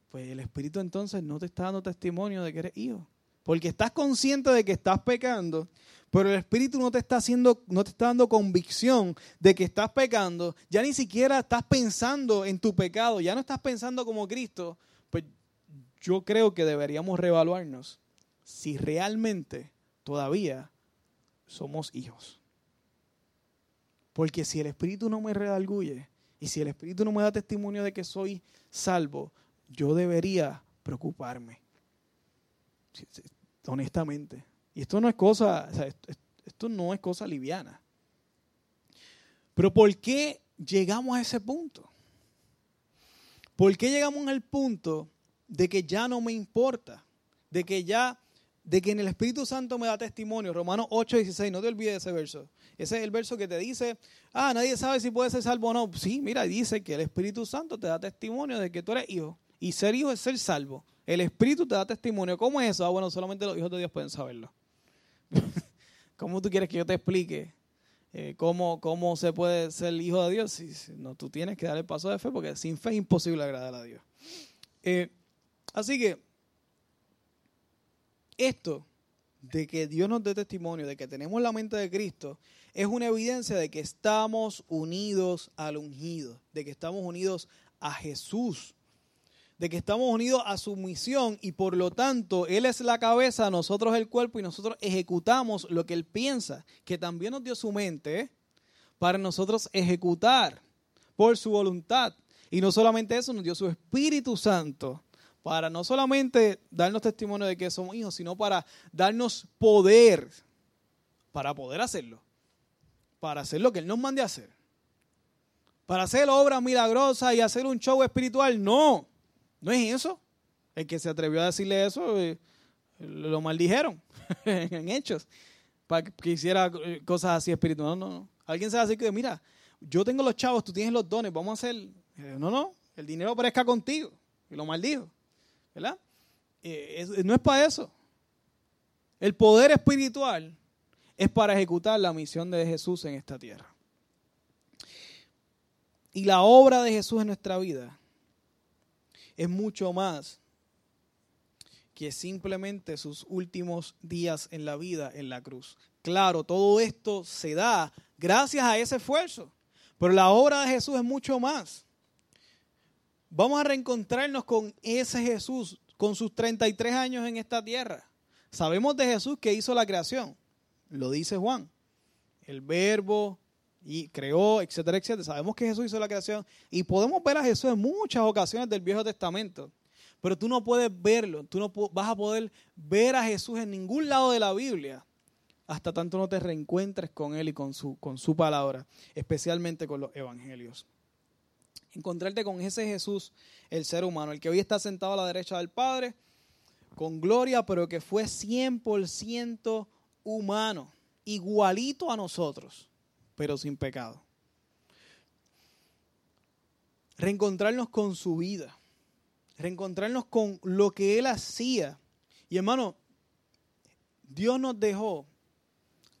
pues el Espíritu entonces no te está dando testimonio de que eres hijo. Porque estás consciente de que estás pecando, pero el Espíritu no te está haciendo, no te está dando convicción de que estás pecando. Ya ni siquiera estás pensando en tu pecado, ya no estás pensando como Cristo. Pues yo creo que deberíamos reevaluarnos si realmente todavía somos hijos. Porque si el Espíritu no me redalguye y si el Espíritu no me da testimonio de que soy salvo, yo debería preocuparme honestamente. Y esto no es cosa, esto no es cosa liviana. Pero ¿por qué llegamos a ese punto? ¿Por qué llegamos al punto de que ya no me importa? De que ya, de que en el Espíritu Santo me da testimonio. Romanos 8, 16, no te olvides de ese verso. Ese es el verso que te dice, ah, nadie sabe si puede ser salvo o no. Sí, mira, dice que el Espíritu Santo te da testimonio de que tú eres hijo. Y ser hijo es ser salvo. El Espíritu te da testimonio. ¿Cómo es eso? Ah, bueno, solamente los hijos de Dios pueden saberlo. ¿Cómo tú quieres que yo te explique eh, cómo, cómo se puede ser hijo de Dios? Si, no, tú tienes que dar el paso de fe porque sin fe es imposible agradar a Dios. Eh, así que esto de que Dios nos dé testimonio, de que tenemos la mente de Cristo, es una evidencia de que estamos unidos al ungido, de que estamos unidos a Jesús de que estamos unidos a su misión y por lo tanto Él es la cabeza, nosotros el cuerpo y nosotros ejecutamos lo que Él piensa, que también nos dio su mente para nosotros ejecutar por su voluntad. Y no solamente eso, nos dio su Espíritu Santo para no solamente darnos testimonio de que somos hijos, sino para darnos poder para poder hacerlo, para hacer lo que Él nos mande a hacer. Para hacer obras milagrosas y hacer un show espiritual, no. ¿No es eso? El que se atrevió a decirle eso eh, lo maldijeron en hechos para que hiciera eh, cosas así espirituales. No, no, no. Alguien se va a decir que, mira, yo tengo los chavos, tú tienes los dones, vamos a hacer. Eh, no, no, el dinero aparezca contigo. Y lo maldijo. ¿Verdad? no es para eso. El poder espiritual es para ejecutar la misión de Jesús en esta tierra. Y la obra de Jesús en nuestra vida es mucho más que simplemente sus últimos días en la vida en la cruz. Claro, todo esto se da gracias a ese esfuerzo, pero la obra de Jesús es mucho más. Vamos a reencontrarnos con ese Jesús, con sus 33 años en esta tierra. Sabemos de Jesús que hizo la creación, lo dice Juan. El verbo y creó, etcétera, etcétera. Sabemos que Jesús hizo la creación y podemos ver a Jesús en muchas ocasiones del Viejo Testamento. Pero tú no puedes verlo, tú no vas a poder ver a Jesús en ningún lado de la Biblia hasta tanto no te reencuentres con Él y con su, con su palabra, especialmente con los evangelios. Encontrarte con ese Jesús, el ser humano, el que hoy está sentado a la derecha del Padre, con gloria, pero que fue 100% humano, igualito a nosotros pero sin pecado. Reencontrarnos con su vida, reencontrarnos con lo que Él hacía. Y hermano, Dios nos dejó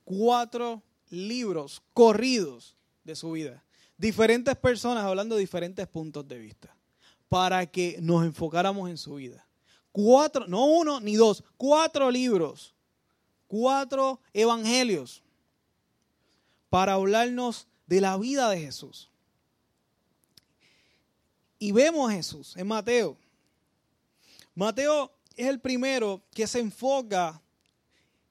cuatro libros corridos de su vida. Diferentes personas hablando de diferentes puntos de vista. Para que nos enfocáramos en su vida. Cuatro, no uno ni dos, cuatro libros. Cuatro evangelios. Para hablarnos de la vida de Jesús. Y vemos a Jesús en Mateo. Mateo es el primero que se enfoca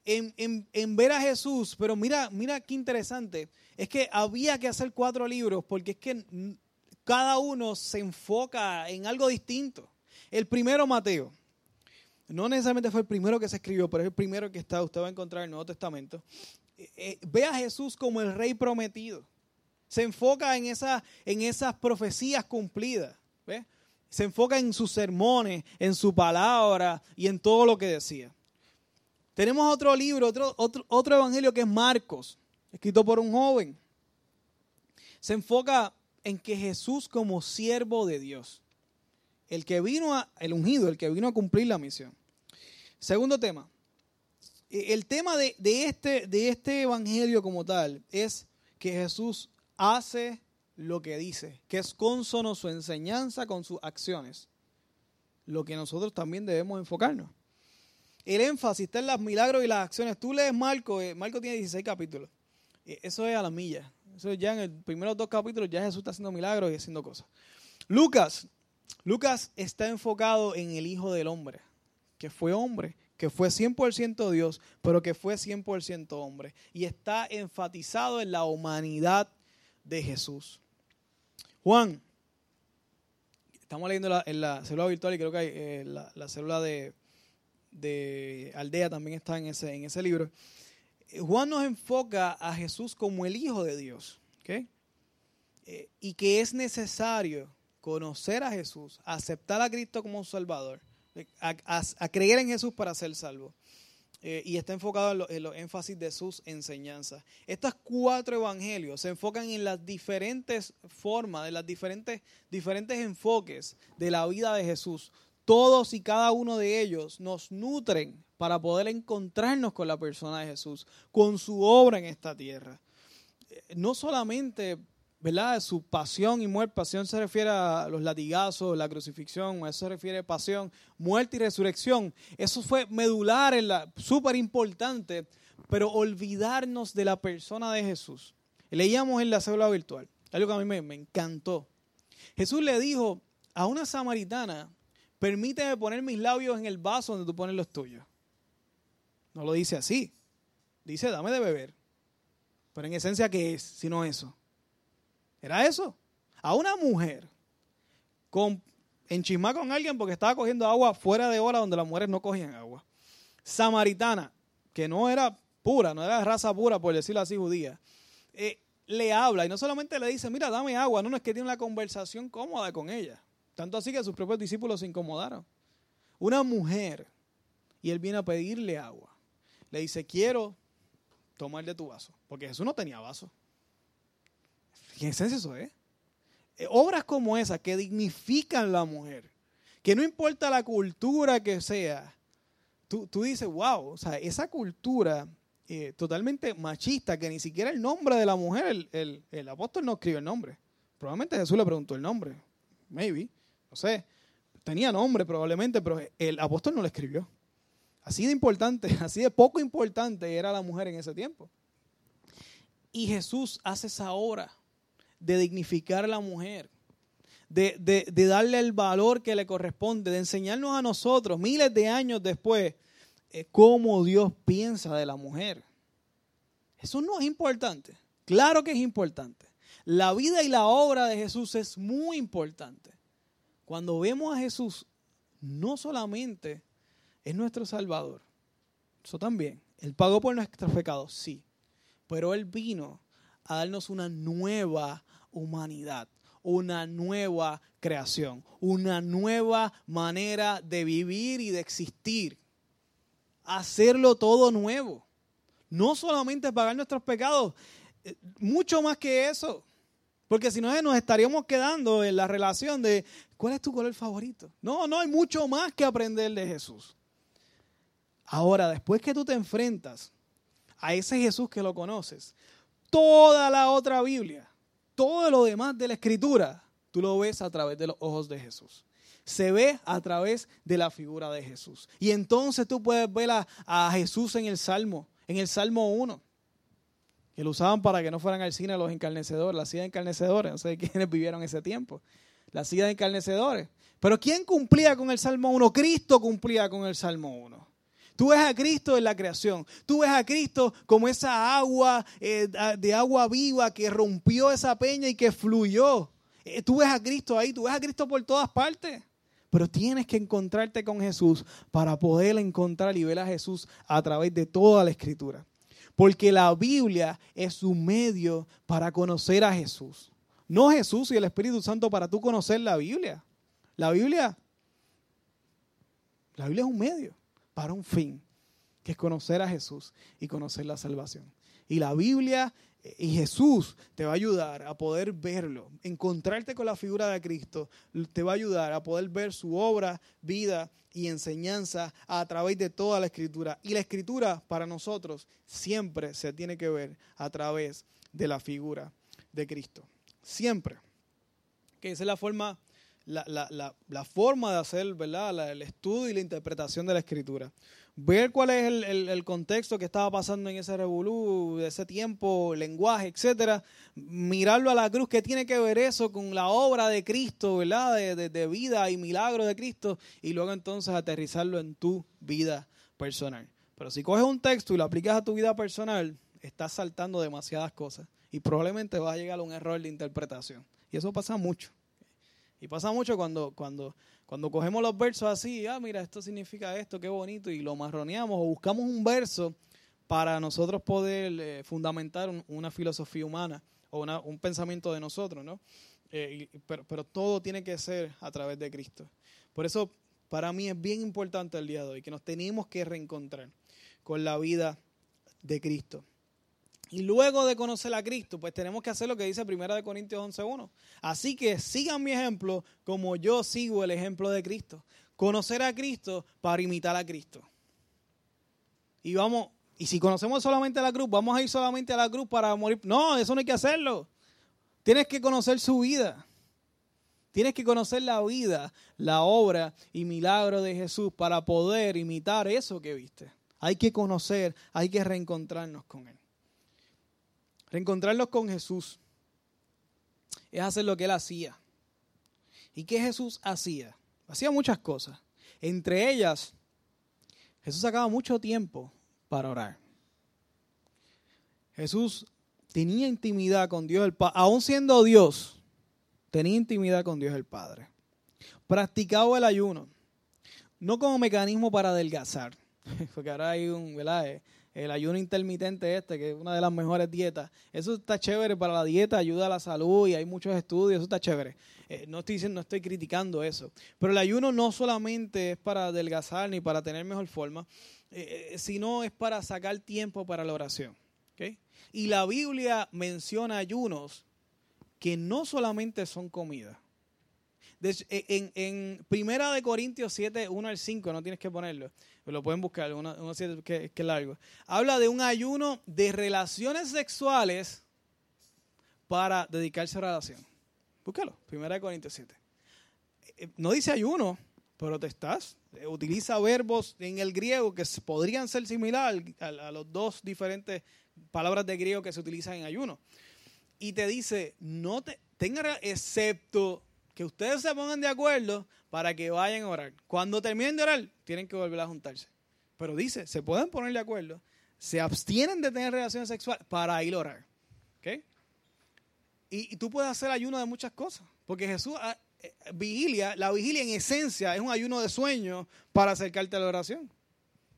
en, ver a Jesús, pero mira, mira qué interesante. Es que había que hacer cuatro libros porque es que cada uno se enfoca en algo distinto. El primero, Mateo. No necesariamente fue el primero que se escribió, pero es el primero que está, usted va a encontrar en el Nuevo Testamento. Eh, eh, ve a Jesús como el rey prometido. Se enfoca en, en esas profecías cumplidas. Se enfoca en sus sermones, en su palabra y en todo lo que decía. Tenemos otro libro, otro, otro, otro evangelio que es Marcos, escrito por un joven. Se enfoca en que Jesús como siervo de Dios, el que vino a, el ungido, el que vino a cumplir la misión. Segundo tema, el tema este, de este evangelio como tal es que Jesús hace lo que dice, que es consono su enseñanza con sus acciones, lo que nosotros también debemos enfocarnos el énfasis está en los milagros y las acciones. Tú lees Marco, eh, Marco tiene 16 capítulos. Eh, eso es a la milla. Eso ya en los primeros dos capítulos ya Jesús está haciendo milagros y haciendo cosas. Lucas, Lucas está enfocado en el Hijo del Hombre, que fue hombre, que fue 100% Dios, pero que fue 100% hombre. Y está enfatizado en la humanidad de Jesús. Juan, estamos leyendo en la célula virtual y creo que eh, la célula de de Aldea también está en ese, en ese libro. Eh, Juan nos enfoca a Jesús como el Hijo de Dios. Eh, y que es necesario conocer a Jesús, aceptar a Cristo como Salvador, eh, a, creer en Jesús para ser salvo. y está enfocado en los énfasis de sus enseñanzas. Estos cuatro evangelios se enfocan en las diferentes formas, de las diferentes, diferentes enfoques de la vida de Jesús todos y cada uno de ellos nos nutren para poder encontrarnos con la persona de Jesús, con su obra en esta tierra. Eh, no solamente, ¿verdad? Su pasión y muerte, pasión se refiere a los latigazos, la crucifixión, eso se refiere a pasión, muerte y resurrección. Eso fue medular, súper importante, pero olvidarnos de la persona de Jesús. Leíamos en la célula virtual, algo que a mí me, me encantó. Jesús le dijo a una samaritana, permíteme poner mis labios en el vaso donde tú pones los tuyos. No lo dice así. Dice, dame de beber. Pero en esencia, ¿qué es? Sino eso. ¿Era eso? A una mujer con, enchismar con alguien porque estaba cogiendo agua fuera de hora donde las mujeres no cogían agua. Samaritana, que no era pura, no era raza pura, por decirlo así, judía. Eh, le habla y no solamente le dice, mira, dame agua, no, no es que tiene una conversación cómoda con ella. Tanto así que sus propios discípulos se incomodaron. Una mujer, y él viene a pedirle agua. Le dice, quiero tomar de tu vaso. Porque Jesús no tenía vaso. ¿Qué es eso, eh? eh? Obras como esas que dignifican la mujer. Que no importa la cultura que sea. Tú, dices, wow, o sea, esa cultura eh, totalmente machista, que ni siquiera el nombre de la mujer, el, el, apóstol no escribe el nombre. Probablemente Jesús le preguntó el nombre. Maybe no sé, tenía nombre probablemente, pero el apóstol no lo escribió. Así de importante, así de poco importante era la mujer en ese tiempo. Y Jesús hace esa obra de dignificar a la mujer, de, de, darle el valor que le corresponde, de enseñarnos a nosotros, miles de años después, eh, cómo Dios piensa de la mujer. Eso no es importante. Claro que es importante. La vida y la obra de Jesús es muy importante. Cuando vemos a Jesús, no solamente es nuestro Salvador, eso también. Él pagó por nuestros pecados, sí, pero Él vino a darnos una nueva humanidad, una nueva creación, una nueva manera de vivir y de existir. Hacerlo todo nuevo. No solamente pagar nuestros pecados, eh, mucho más que eso. Porque si no, nos estaríamos quedando en la relación de cuál es tu color favorito. No, no, hay mucho más que aprender de Jesús. Ahora, después que tú te enfrentas a ese Jesús que lo conoces, toda la otra Biblia, todo lo demás de la Escritura, tú lo ves a través de los ojos de Jesús. Se ve a través de la figura de Jesús. Y entonces tú puedes ver a, Jesús en el Salmo, en el Salmo 1 que lo usaban para que no fueran al cine los encarnecedores, la silla de encarnecedores, no sé quiénes vivieron ese tiempo, la silla de encarnecedores. Pero ¿quién cumplía con el Salmo 1? Cristo cumplía con el Salmo 1. Tú ves a Cristo en la creación, tú ves a Cristo como esa agua eh, de agua viva que rompió esa peña y que fluyó. Eh, tú ves a Cristo ahí, tú ves a Cristo por todas partes. Pero tienes que encontrarte con Jesús para poder encontrar y ver a Jesús a través de toda la escritura. Porque la Biblia es un medio para conocer a Jesús. No Jesús y el Espíritu Santo para tú conocer la Biblia. La Biblia, la Biblia es un medio para un fin, que es conocer a Jesús y conocer la salvación. Y la Biblia y Jesús te va a ayudar a poder verlo, encontrarte con la figura de Cristo, te va a ayudar a poder ver su obra, vida y enseñanza a través de toda la escritura. Y la escritura para nosotros siempre se tiene que ver a través de la figura de Cristo. Siempre. Que esa es la forma, la, la, la, forma de hacer ¿verdad? el estudio y la interpretación de la escritura ver cuál es el, contexto que estaba pasando en ese revolú, de ese tiempo, lenguaje, etcétera, mirarlo a la cruz, ¿qué tiene que ver eso con la obra de Cristo, verdad? De, de, vida y milagro de Cristo, y luego entonces aterrizarlo en tu vida personal. Pero si coges un texto y lo aplicas a tu vida personal, estás saltando demasiadas cosas y probablemente vas a llegar a un error de interpretación. Y eso pasa mucho. Y pasa mucho cuando, cuando cuando cogemos los versos así, ah, mira, esto significa esto, qué bonito, y lo marroneamos o buscamos un verso para nosotros poder eh, fundamentar una filosofía humana o un pensamiento de nosotros, ¿no? Eh, pero, pero todo tiene que ser a través de Cristo. Por eso, para mí es bien importante el día de hoy que nos tenemos que reencontrar con la vida de Cristo. Y luego de conocer a Cristo, pues tenemos que hacer lo que dice 1 Corintios 11.1. Así que sigan mi ejemplo como yo sigo el ejemplo de Cristo. Conocer a Cristo para imitar a Cristo. Y vamos, y si conocemos solamente a la cruz, vamos a ir solamente a la cruz para morir. No, eso no hay que hacerlo. Tienes que conocer su vida. Tienes que conocer la vida, la obra y milagro de Jesús para poder imitar eso que viste. Hay que conocer, hay que reencontrarnos con Él. Reencontrarlos con Jesús es hacer lo que él hacía. ¿Y qué Jesús hacía? Hacía muchas cosas. Entre ellas, Jesús sacaba mucho tiempo para orar. Jesús tenía intimidad con Dios el Padre, aún siendo Dios, tenía intimidad con Dios el Padre. Practicaba el ayuno, no como mecanismo para adelgazar, porque ahora hay un. El ayuno intermitente este, que es una de las mejores dietas. Eso está chévere para la dieta, ayuda a la salud y hay muchos estudios, eso está chévere. Eh, no estoy no estoy criticando eso. Pero el ayuno no solamente es para adelgazar ni para tener mejor forma, eh, eh, sino es para sacar tiempo para la oración. Y la Biblia menciona ayunos que no solamente son comida. en, en Primera de Corintios 7, 1 al 5, no tienes que ponerlo lo pueden buscar, uno, que, que largo. Habla de un ayuno de relaciones sexuales para dedicarse a oración. Búscalo, 1 Corintios 7. Eh, no dice ayuno, pero te estás. Eh, utiliza verbos en el griego que podrían ser similares a, a los dos diferentes palabras de griego que se utilizan en ayuno. Y te dice, no te, tenga, excepto que ustedes se pongan de acuerdo para que vayan a orar. Cuando terminen de orar, tienen que volver a juntarse. Pero dice, se pueden poner de acuerdo, se abstienen de tener relaciones sexuales para ir a orar. ¿Okay? Y, tú puedes hacer ayuno de muchas cosas, porque Jesús, ah, eh, vigilia, la vigilia en esencia es un ayuno de sueño para acercarte a la oración.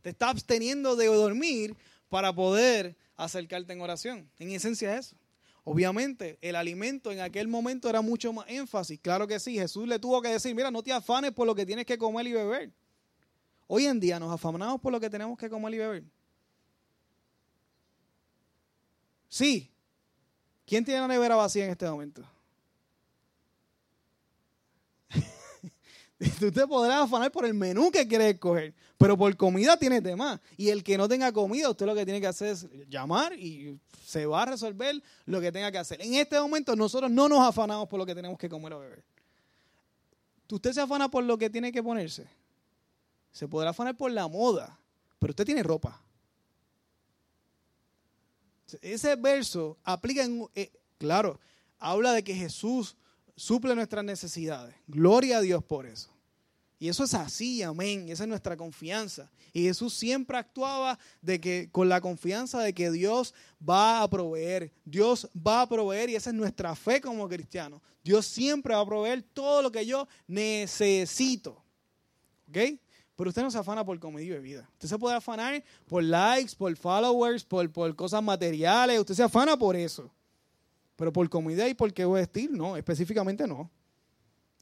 Te está absteniendo de dormir para poder acercarte en oración. En esencia es eso. Obviamente, el alimento en aquel momento era mucho más énfasis. Claro que sí, Jesús le tuvo que decir, mira, no te afanes por lo que tienes que comer y beber. Hoy en día nos afanamos por lo que tenemos que comer y beber. Sí. ¿Quién tiene la nevera vacía en este momento? Tú te podrás afanar por el menú que quieres escoger, pero por comida tienes demás. Y el que no tenga comida, usted lo que tiene que hacer es llamar y se va a resolver lo que tenga que hacer. En este momento nosotros no nos afanamos por lo que tenemos que comer o beber. Usted se afana por lo que tiene que ponerse se podrá afanar por la moda, pero usted tiene ropa. Ese verso aplica en, eh, claro, habla de que Jesús suple nuestras necesidades. Gloria a Dios por eso. Y eso es así, amén. Esa es nuestra confianza. Y Jesús siempre actuaba de que, con la confianza de que Dios va a proveer. Dios va a proveer y esa es nuestra fe como cristianos. Dios siempre va a proveer todo lo que yo necesito. ¿Ok? Pero usted no se afana por comida y bebida. Usted se puede afanar por likes, por followers, por, cosas materiales. Usted se afana por eso. Pero por comida y por qué vestir, no, específicamente no.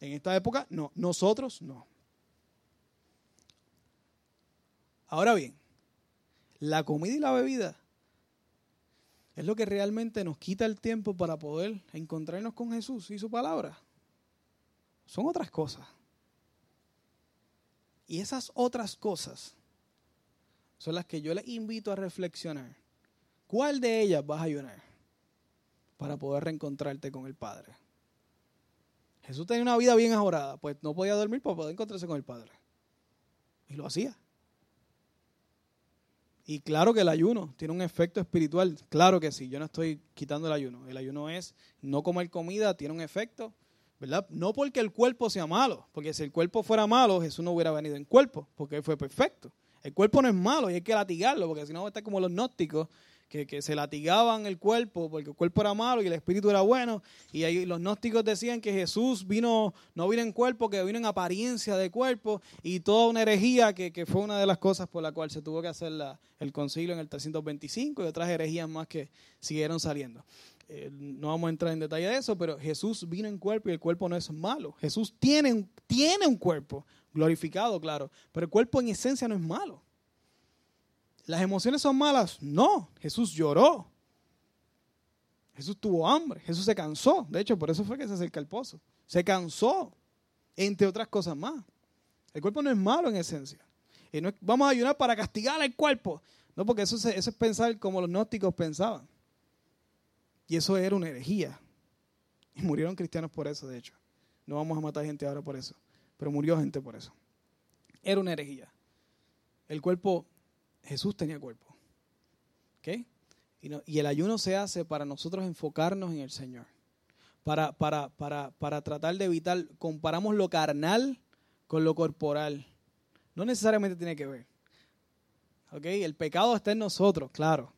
En esta época, no. Nosotros, no. Ahora bien, la comida y la bebida es lo que realmente nos quita el tiempo para poder encontrarnos con Jesús y su palabra. Son otras cosas. Y esas otras cosas son las que yo les invito a reflexionar. ¿Cuál de ellas vas a ayunar? para poder reencontrarte con el Padre. Jesús tenía una vida bien ahorrada, pues no podía dormir para poder encontrarse con el Padre. Y lo hacía. Y claro que el ayuno tiene un efecto espiritual, claro que sí, yo no estoy quitando el ayuno. El ayuno es no comer comida, tiene un efecto, No porque el cuerpo sea malo, porque si el cuerpo fuera malo, Jesús no hubiera venido en cuerpo, porque él fue perfecto. El cuerpo no es malo y hay que latigarlo, porque si no está como los gnósticos que, se latigaban el cuerpo porque el cuerpo era malo y el espíritu era bueno. Y ahí los gnósticos decían que Jesús vino, no vino en cuerpo, que vino en apariencia de cuerpo y toda una herejía que, que fue una de las cosas por la cual se tuvo que hacer la, el concilio en el 325 y otras herejías más que siguieron saliendo. Eh, no vamos a entrar en detalle de eso, pero Jesús vino en cuerpo y el cuerpo no es malo. Jesús tiene, tiene un cuerpo glorificado, claro, pero el cuerpo en esencia no es malo. ¿Las emociones son malas? No, Jesús lloró. Jesús tuvo hambre, Jesús se cansó. De hecho, por eso fue que se acerca al pozo. Se cansó, entre otras cosas más. El cuerpo no es malo en esencia. Y no vamos a ayunar para castigar al cuerpo. No, porque eso, eso es pensar como los gnósticos pensaban. Y eso era una herejía. Y murieron cristianos por eso, de hecho. No vamos a matar gente ahora por eso. Pero murió gente por eso. Era una herejía. El cuerpo Jesús tenía cuerpo. ¿Ok? Y, el ayuno se hace para nosotros enfocarnos en el Señor. Para, para, para, para tratar de evitar, comparamos lo carnal con lo corporal. No necesariamente tiene que ver. ¿Ok? El pecado está en nosotros, claro.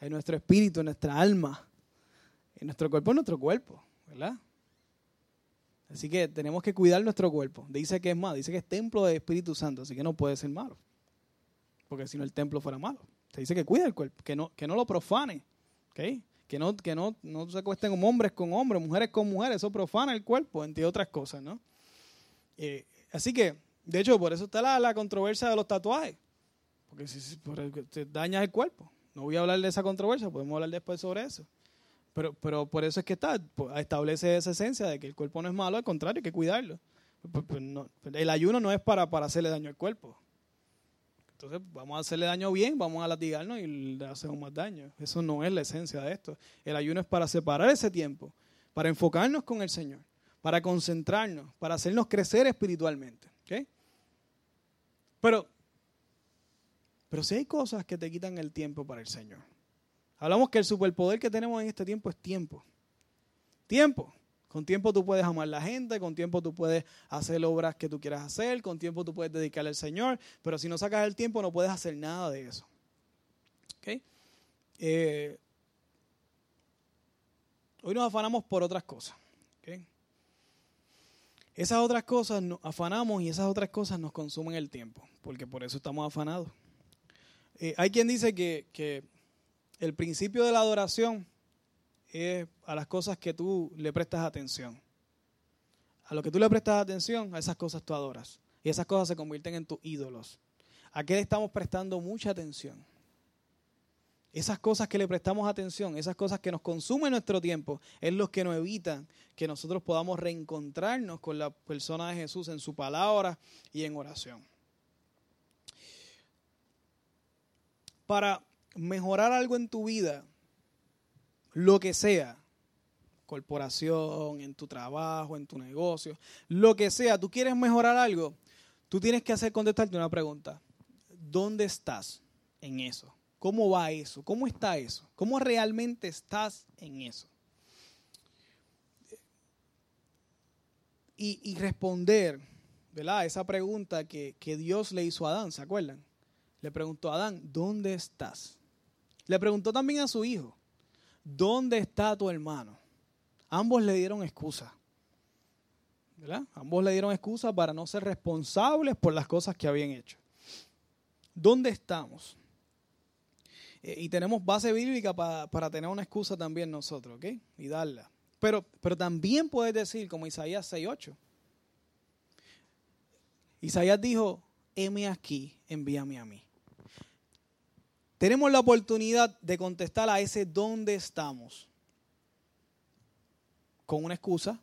En nuestro espíritu, en nuestra alma. En nuestro cuerpo, en nuestro cuerpo. ¿Verdad? Así que tenemos que cuidar nuestro cuerpo. Dice que es más, dice que es templo del Espíritu Santo, así que no puede ser malo porque si no el templo fuera malo. Se dice que cuida el cuerpo, que no, que no lo profane, ¿okay? que no, que no, no se acuesten hombres con hombres, mujeres con mujeres, eso profana el cuerpo, entre otras cosas, ¿no? Eh, así que, de hecho, por eso está la, controversia de los tatuajes, porque si te dañas el cuerpo. No voy a hablar de esa controversia, podemos hablar después sobre eso. Pero, pero por eso es que está, establece esa esencia de que el cuerpo no es malo, al contrario, hay que cuidarlo. El ayuno no es para, para hacerle daño al cuerpo. Entonces vamos a hacerle daño bien, vamos a latigarnos y le hacemos más daño. Eso no es la esencia de esto. El ayuno es para separar ese tiempo, para enfocarnos con el Señor, para concentrarnos, para hacernos crecer espiritualmente. Pero, pero si hay cosas que te quitan el tiempo para el Señor. Hablamos que el superpoder que tenemos en este tiempo es tiempo. Tiempo. Con tiempo tú puedes amar a la gente, con tiempo tú puedes hacer obras que tú quieras hacer, con tiempo tú puedes dedicarle al Señor, pero si no sacas el tiempo no puedes hacer nada de eso. Eh, hoy nos afanamos por otras cosas. Esas otras cosas nos afanamos y esas otras cosas nos consumen el tiempo, porque por eso estamos afanados. Eh, hay quien dice que, que el principio de la adoración es a las cosas que tú le prestas atención. A lo que tú le prestas atención, a esas cosas tú adoras. Y esas cosas se convierten en tus ídolos. ¿A qué le estamos prestando mucha atención? Esas cosas que le prestamos atención, esas cosas que nos consumen nuestro tiempo, es lo que nos evitan que nosotros podamos reencontrarnos con la persona de Jesús en su palabra y en oración. Para mejorar algo en tu vida, lo que sea, corporación, en tu trabajo, en tu negocio, lo que sea, tú quieres mejorar algo, tú tienes que hacer contestarte una pregunta. ¿Dónde estás en eso? ¿Cómo va eso? ¿Cómo está eso? ¿Cómo realmente estás en eso? Y, responder, ¿verdad? Esa pregunta que, que Dios le hizo a Adán, ¿se acuerdan? Le preguntó a Adán, ¿dónde estás? Le preguntó también a su hijo, ¿dónde está tu hermano? Ambos le dieron excusa. ¿verdad? Ambos le dieron excusa para no ser responsables por las cosas que habían hecho. ¿Dónde estamos? Eh, y tenemos base bíblica para, tener una excusa también nosotros, ¿ok? Y darla. Pero, pero también puedes decir, como Isaías 6.8. Isaías dijo, heme aquí, envíame a mí. Tenemos la oportunidad de contestar a ese dónde estamos con una excusa.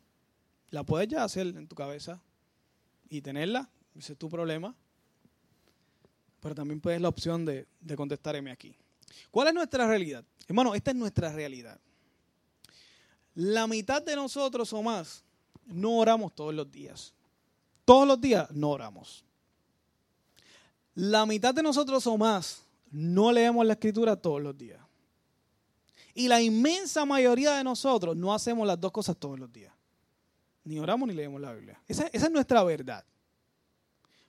La puedes ya hacer en tu cabeza y tenerla. Ese es tu problema. Pero también puedes la opción de, de contestarme aquí. ¿Cuál es nuestra realidad? Hermano, esta es nuestra realidad. La mitad de nosotros o más no oramos todos los días. Todos los días no oramos. La mitad de nosotros o más no leemos la escritura todos los días. Y la inmensa mayoría de nosotros no hacemos las dos cosas todos los días. Ni oramos ni leemos la Biblia. Esa, es nuestra verdad.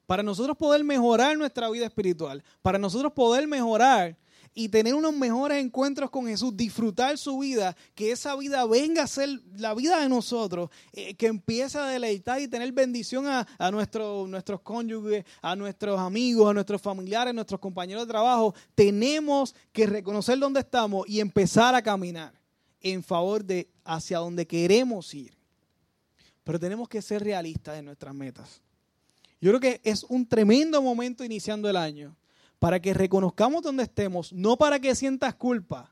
Para nosotros poder mejorar nuestra vida espiritual, para nosotros poder mejorar y tener unos mejores encuentros con Jesús, disfrutar su vida, que esa vida venga a ser la vida de nosotros, eh, que empiece a deleitar y tener bendición a, nuestros cónyuges, a nuestros amigos, a nuestros familiares, a nuestros compañeros de trabajo. Tenemos que reconocer dónde estamos y empezar a caminar en favor de hacia donde queremos ir. Pero tenemos que ser realistas en nuestras metas. Yo creo que es un tremendo momento iniciando el año para que reconozcamos donde estemos, no para que sientas culpa.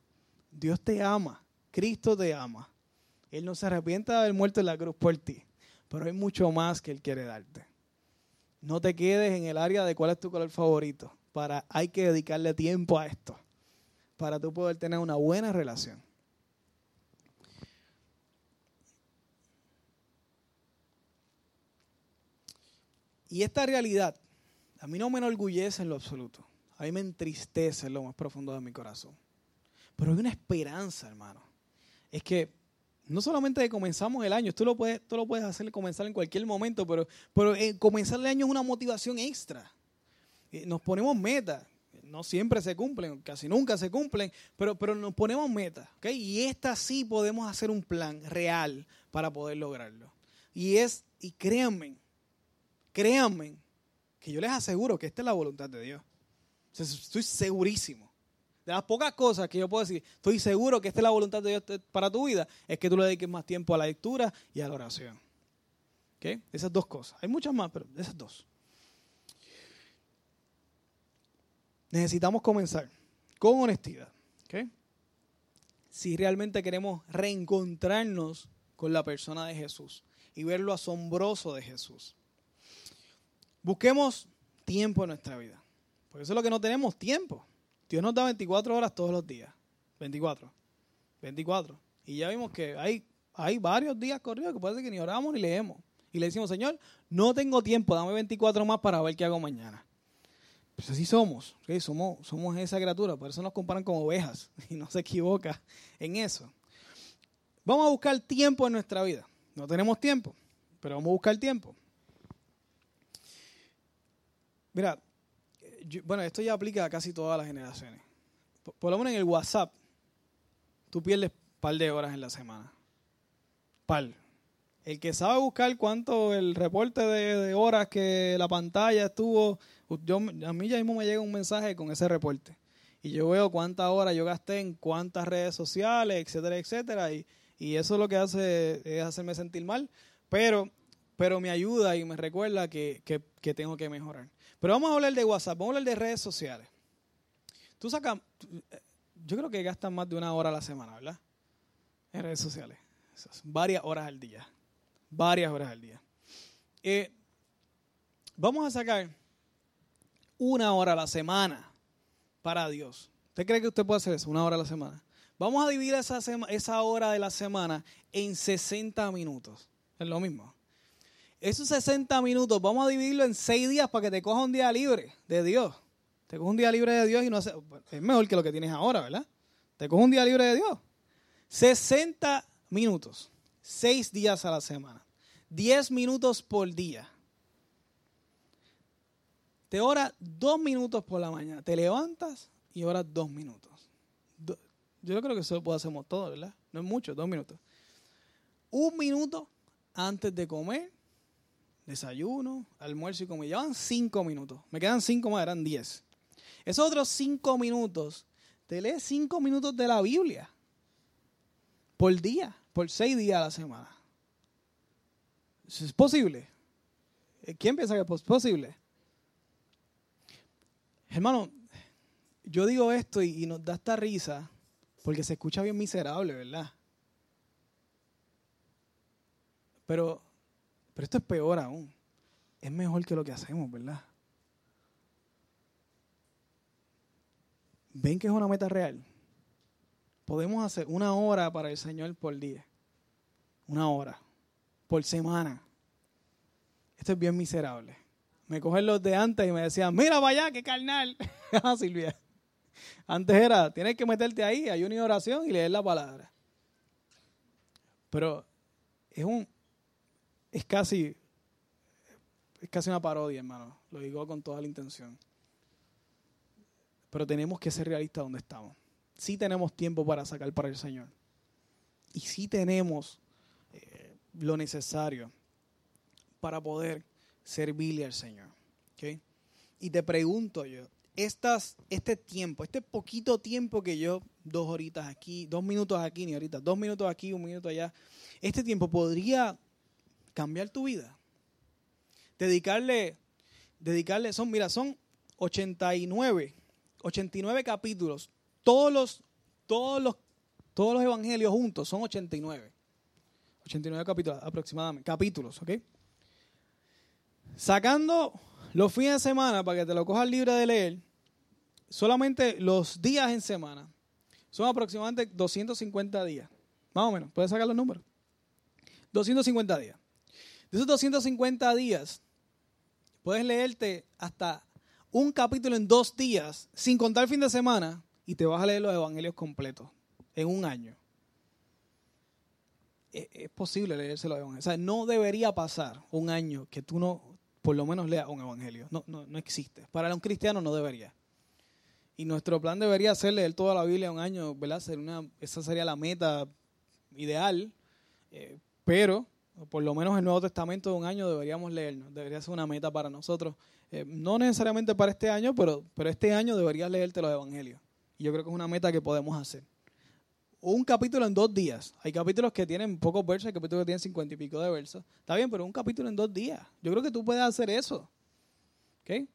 Dios te ama, Cristo te ama. Él no se arrepiente de haber muerto en la cruz por ti, pero hay mucho más que Él quiere darte. No te quedes en el área de cuál es tu color favorito. Para, hay que dedicarle tiempo a esto para tú poder tener una buena relación. Y esta realidad a mí no me enorgullece en lo absoluto. A mí me entristece en lo más profundo de mi corazón. Pero hay una esperanza, hermano. Es que no solamente comenzamos el año, tú lo puedes, tú lo puedes hacer comenzar en cualquier momento, pero, pero eh, comenzar el año es una motivación extra. Eh, nos ponemos metas. No siempre se cumplen, casi nunca se cumplen, pero, pero nos ponemos metas. Y esta sí podemos hacer un plan real para poder lograrlo. Y es, y créanme, créanme, que yo les aseguro que esta es la voluntad de Dios. Estoy segurísimo. De las pocas cosas que yo puedo decir, estoy seguro que esta es la voluntad de Dios para tu vida, es que tú le dediques más tiempo a la lectura y a la oración. ¿Okay? Esas dos cosas. Hay muchas más, pero esas dos. Necesitamos comenzar con honestidad. Si realmente queremos reencontrarnos con la persona de Jesús y ver lo asombroso de Jesús. Busquemos tiempo en nuestra vida. Por eso es lo que no tenemos tiempo. Dios nos da 24 horas todos los días. 24. 24. Y ya vimos que hay, hay varios días corridos que ser que ni oramos ni leemos. Y le decimos, Señor, no tengo tiempo, dame 24 más para ver qué hago mañana. Pues así somos, somos, somos esa criatura, por eso nos comparan como ovejas y no se equivoca en eso. Vamos a buscar tiempo en nuestra vida. No tenemos tiempo, pero vamos a buscar tiempo. Mira, bueno, esto ya aplica a casi todas las generaciones. Por, lo menos en el WhatsApp, tú pierdes par de horas en la semana. Par. El que sabe buscar cuánto el reporte de, horas que la pantalla estuvo, yo, a mí ya mismo me llega un mensaje con ese reporte. Y yo veo cuántas horas yo gasté en cuántas redes sociales, etcétera, etcétera. Y, y eso lo que hace es hacerme sentir mal. Pero, pero me ayuda y me recuerda que, que tengo que mejorar. Pero vamos a hablar de WhatsApp, vamos a hablar de redes sociales. Tú sacas, yo creo que gastan más de una hora a la semana, ¿verdad? En redes sociales. Varias horas al día. Varias horas al día. Eh, vamos a sacar una hora a la semana para Dios. ¿Usted cree que usted puede hacer eso? Una hora a la semana. Vamos a dividir esa, esa hora de la semana en 60 minutos. Es lo mismo. Esos 60 minutos vamos a dividirlo en 6 días para que te coja un día libre de Dios. Te coja un día libre de Dios y no hace, es mejor que lo que tienes ahora, ¿verdad? Te coja un día libre de Dios. 60 minutos, 6 días a la semana, 10 minutos por día. Te oras 2 minutos por la mañana, te levantas y oras 2 minutos. Yo creo que eso lo podemos todos, ¿verdad? No es mucho, 2 minutos. Un minuto antes de comer desayuno, almuerzo y comida. Llevan cinco minutos. Me quedan cinco más, eran diez. Esos otros cinco minutos, te lees cinco minutos de la Biblia. Por día, por seis días a la semana. ¿Es posible? ¿Quién piensa que es posible? Hermano, yo digo esto y, y nos da esta risa porque se escucha bien miserable, ¿verdad? Pero pero esto es peor aún. Es mejor que lo que hacemos, ¿verdad? ¿Ven que es una meta real? Podemos hacer una hora para el Señor por día. Una hora. Por semana. Esto es bien miserable. Me cogen los de antes y me decían, mira allá, qué carnal. ah, Silvia. Antes era, tienes que meterte ahí, hay una oración y leer la palabra. Pero es un, es casi, es casi una parodia, hermano. Lo digo con toda la intención. Pero tenemos que ser realistas donde estamos. Sí tenemos tiempo para sacar para el Señor. Y sí tenemos eh, lo necesario para poder servirle al Señor. Y te pregunto yo, estas, este tiempo, este poquito tiempo que yo, dos horitas aquí, dos minutos aquí, ni ahorita, dos minutos aquí, un minuto allá, este tiempo podría cambiar tu vida. Dedicarle, dedicarle, son, mira, son 89, 89 capítulos. Todos los, todos los, todos los evangelios juntos son 89. 89 capítulos aproximadamente, capítulos, ¿ok? Sacando los fines de semana para que te lo cojas libre de leer, solamente los días en semana son aproximadamente 250 días. Más o menos, puedes sacar los números. 250 días. De esos 250 días, puedes leerte hasta un capítulo en dos días, sin contar fin de semana, y te vas a leer los evangelios completos en un año. E, es, posible leerse los evangelios. O sea, no debería pasar un año que tú no, por lo menos, leas un evangelio. No, no, no existe. Para un cristiano no debería. Y nuestro plan debería ser leer toda la Biblia en un año, ¿verdad? Ser una, esa sería la meta ideal. Eh, pero por lo menos el Nuevo Testamento de un año deberíamos leernos, debería ser una meta para nosotros. Eh, no necesariamente para este año, pero, pero este año deberías leerte los Evangelios. Y yo creo que es una meta que podemos hacer. Un capítulo en dos días. Hay capítulos que tienen pocos versos, hay capítulos que tienen cincuenta y pico de versos. Está bien, pero un capítulo en dos días. Yo creo que tú puedes hacer eso. ¿Okay?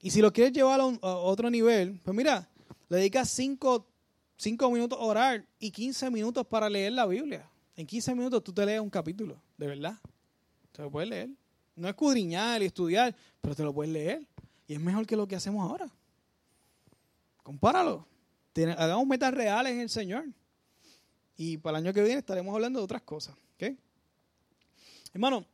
Y si lo quieres llevar a, a otro nivel, pues mira, le dedicas cinco, cinco minutos a orar y 15 minutos para leer la Biblia. En 15 minutos tú te lees un capítulo, de verdad. Te lo puedes leer. No escudriñar y estudiar, pero te lo puedes leer. Y es mejor que lo que hacemos ahora. Compáralo. hagamos metas reales en el Señor. Y para el año que viene estaremos hablando de otras cosas. ¿okay? Hermano,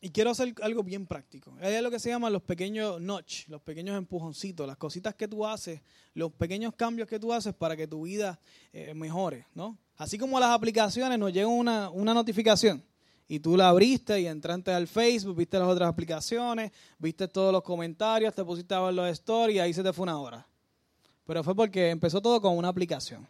y quiero hacer algo bien práctico. Hay lo que se llama los pequeños notch, los pequeños empujoncitos, las cositas que tú haces, los pequeños cambios que tú haces para que tu vida eh, mejore, ¿no? Así como las aplicaciones nos llega una, una notificación y tú la abriste y entraste al Facebook, viste las otras aplicaciones, viste todos los comentarios, te pusiste a ver los stories y ahí se te fue una hora. Pero fue porque empezó todo con una aplicación,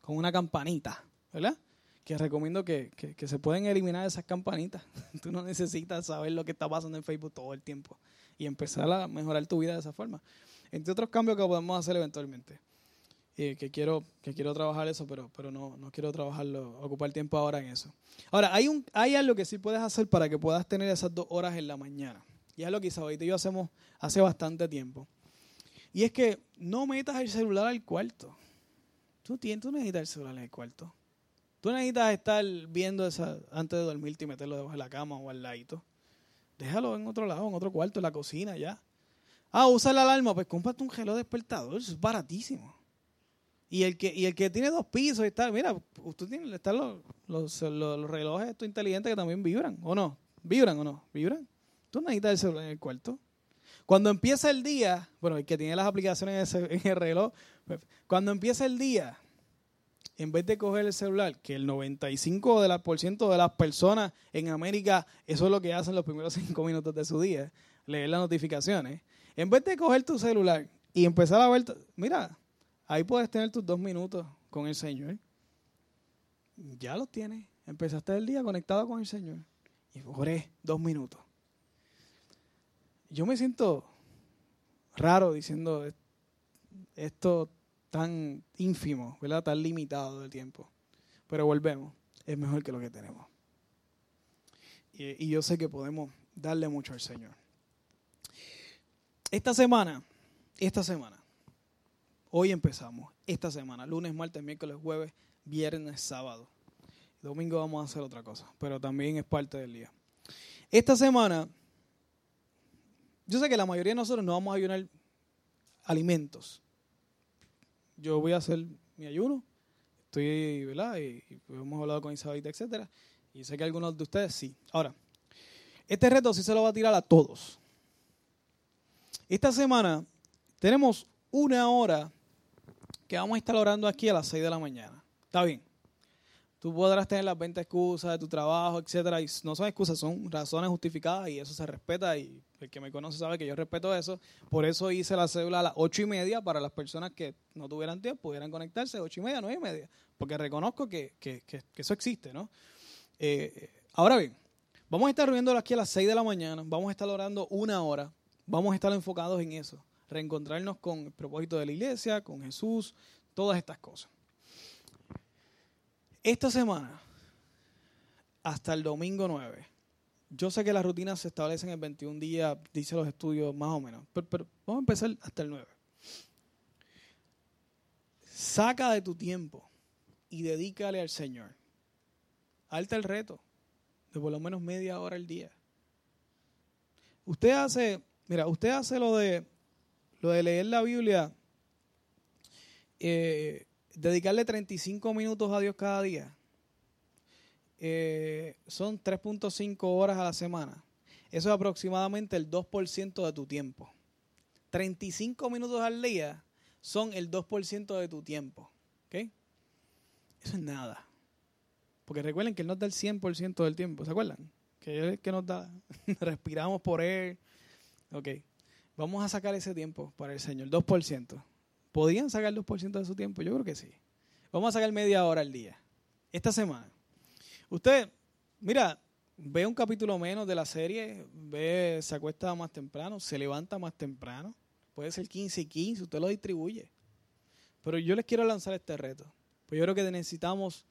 con una campanita, ¿verdad? Que recomiendo que, que, se pueden eliminar esas campanitas. tú no necesitas saber lo que está pasando en Facebook todo el tiempo y empezar a mejorar tu vida de esa forma. Entre otros cambios que podemos hacer eventualmente que, quiero, que quiero trabajar eso, pero, pero no, no quiero trabajarlo, ocupar tiempo ahora en eso. Ahora, hay, un, hay algo que sí puedes hacer para que puedas tener esas dos horas en la mañana. Y es lo que Isabel y yo hacemos hace bastante tiempo. Y es que no metas el celular al cuarto. Tú, tienes, tú necesitas el celular en el cuarto. Tú necesitas estar viendo esa antes de dormirte y meterlo debajo de la cama o al ladito. Déjalo en otro lado, en otro cuarto, en la cocina, ya. Ah, usa la alarma, pues cómprate un reloj despertador, eso es baratísimo. Y el que, y el que tiene dos pisos y tal, mira, usted tiene, están los, los, relojes estos inteligentes que también vibran, ¿o no? ¿Vibran o no? ¿Vibran? Tú necesitas el celular en el cuarto. Cuando empieza el día, bueno, el que tiene las aplicaciones en, el reloj, cuando empieza el día, en vez de coger el celular, que el 95% de, la, por ciento de las personas en América, eso es lo que hacen los primeros cinco minutos de su día, leer las notificaciones, en vez de coger tu celular y empezar a ver, mira, Ahí puedes tener tus dos minutos con el Señor. Ya los tienes. Empezaste el día conectado con el Señor. Y oré dos minutos. Yo me siento raro diciendo esto tan ínfimo, ¿verdad? Tan limitado del tiempo. Pero volvemos. Es mejor que lo que tenemos. Y, y yo sé que podemos darle mucho al Señor. Esta semana, esta semana, Hoy empezamos, esta semana, lunes, martes, miércoles, jueves, viernes, sábado. Domingo vamos a hacer otra cosa, pero también es parte del día. Esta semana, yo sé que la mayoría de nosotros no vamos a ayunar alimentos. Yo voy a hacer mi ayuno, estoy, ¿verdad? Y, hemos hablado con Isabel, etcétera. Y sé que algunos de ustedes sí. Ahora, este reto sí se lo va a tirar a todos. Esta semana tenemos una hora que vamos a estar orando aquí a las 6 de la mañana. Está bien. Tú podrás tener las 20 excusas de tu trabajo, etcétera, y no son excusas, son razones justificadas y eso se respeta y el que me conoce sabe que yo respeto eso. Por eso hice la cédula a las ocho y media para las personas que no tuvieran tiempo, pudieran conectarse ocho y media, nueve y media, porque reconozco que, eso existe, ¿no? Eh, ahora bien, vamos a estar reuniéndolo aquí a las 6 de la mañana, vamos a estar orando una hora, vamos a estar enfocados en eso reencontrarnos con el propósito de la iglesia, con Jesús, todas estas cosas. Esta semana, hasta el domingo 9, yo sé que las rutinas se establecen en 21 días, dice los estudios más o menos, pero, vamos a empezar hasta el 9. Saca de tu tiempo y dedícale al Señor. Alta el reto de por lo menos media hora al día. Usted hace, mira, usted hace lo de lo de leer la Biblia, eh, dedicarle 35 minutos a Dios cada día, eh, son 3.5 horas a la semana. Eso es aproximadamente el 2% de tu tiempo. 35 minutos al día son el 2% de tu tiempo. ¿Ok? Eso es nada. Porque recuerden que Él nos da el 100% del tiempo. ¿Se acuerdan? Que Él es el que nos da. Respiramos por Él. Ok. Vamos a sacar ese tiempo para el Señor, 2%. ¿Podrían sacar 2% de su tiempo? Yo creo que sí. Vamos a sacar media hora al día. Esta semana. Usted, mira, ve un capítulo menos de la serie, ve, se acuesta más temprano, se levanta más temprano. Puede ser 15 y 15, usted lo distribuye. Pero yo les quiero lanzar este reto. Pues yo creo que necesitamos,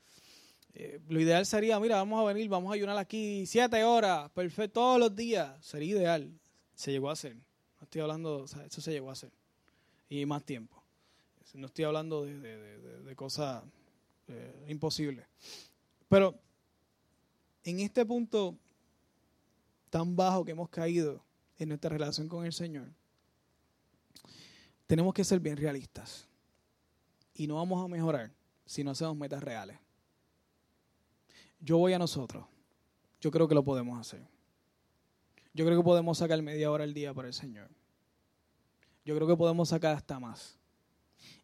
eh, lo ideal sería, mira, vamos a venir, vamos a ayunar aquí siete horas, perfecto, todos los días. Sería ideal. Se llegó a hacer. Estoy hablando, o sea, eso se llegó a hacer. Y más tiempo. No estoy hablando de, cosas eh, imposibles. Pero en este punto tan bajo que hemos caído en nuestra relación con el Señor, tenemos que ser bien realistas. Y no vamos a mejorar si no hacemos metas reales. Yo voy a nosotros. Yo creo que lo podemos hacer. Yo creo que podemos sacar media hora al día para el Señor. Yo creo que podemos sacar hasta más.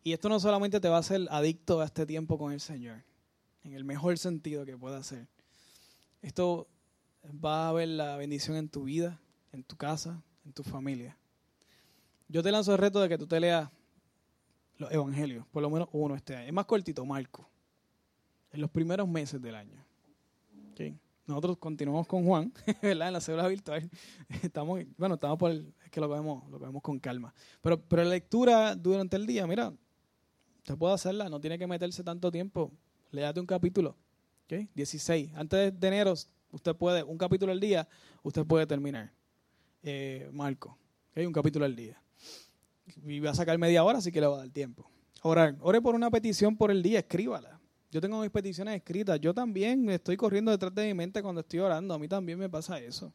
Y esto no solamente te va a hacer adicto a este tiempo con el Señor, en el mejor sentido que pueda ser. Esto va a haber la bendición en tu vida, en tu casa, en tu familia. Yo te lanzo el reto de que tú te leas los evangelios, por lo menos uno este año. Es más cortito, Marco, en los primeros meses del año. ¿Okay? Nosotros continuamos con Juan, ¿verdad? En la célula virtual. Estamos, bueno, estamos por el, es que lo vemos, lo vemos con calma. Pero, pero la lectura durante el día, mira, usted puede hacerla, no tiene que meterse tanto tiempo. Léate un capítulo, ¿ok? 16. Antes de enero, usted puede, un capítulo al día, usted puede terminar. Eh, Marco, ¿ok? Un capítulo al día. Y va a sacar media hora, así que le va a dar tiempo. Orar. Ore por una petición por el día, escríbala. Yo tengo mis peticiones escritas. Yo también estoy corriendo detrás de mi mente cuando estoy orando. A mí también me pasa eso.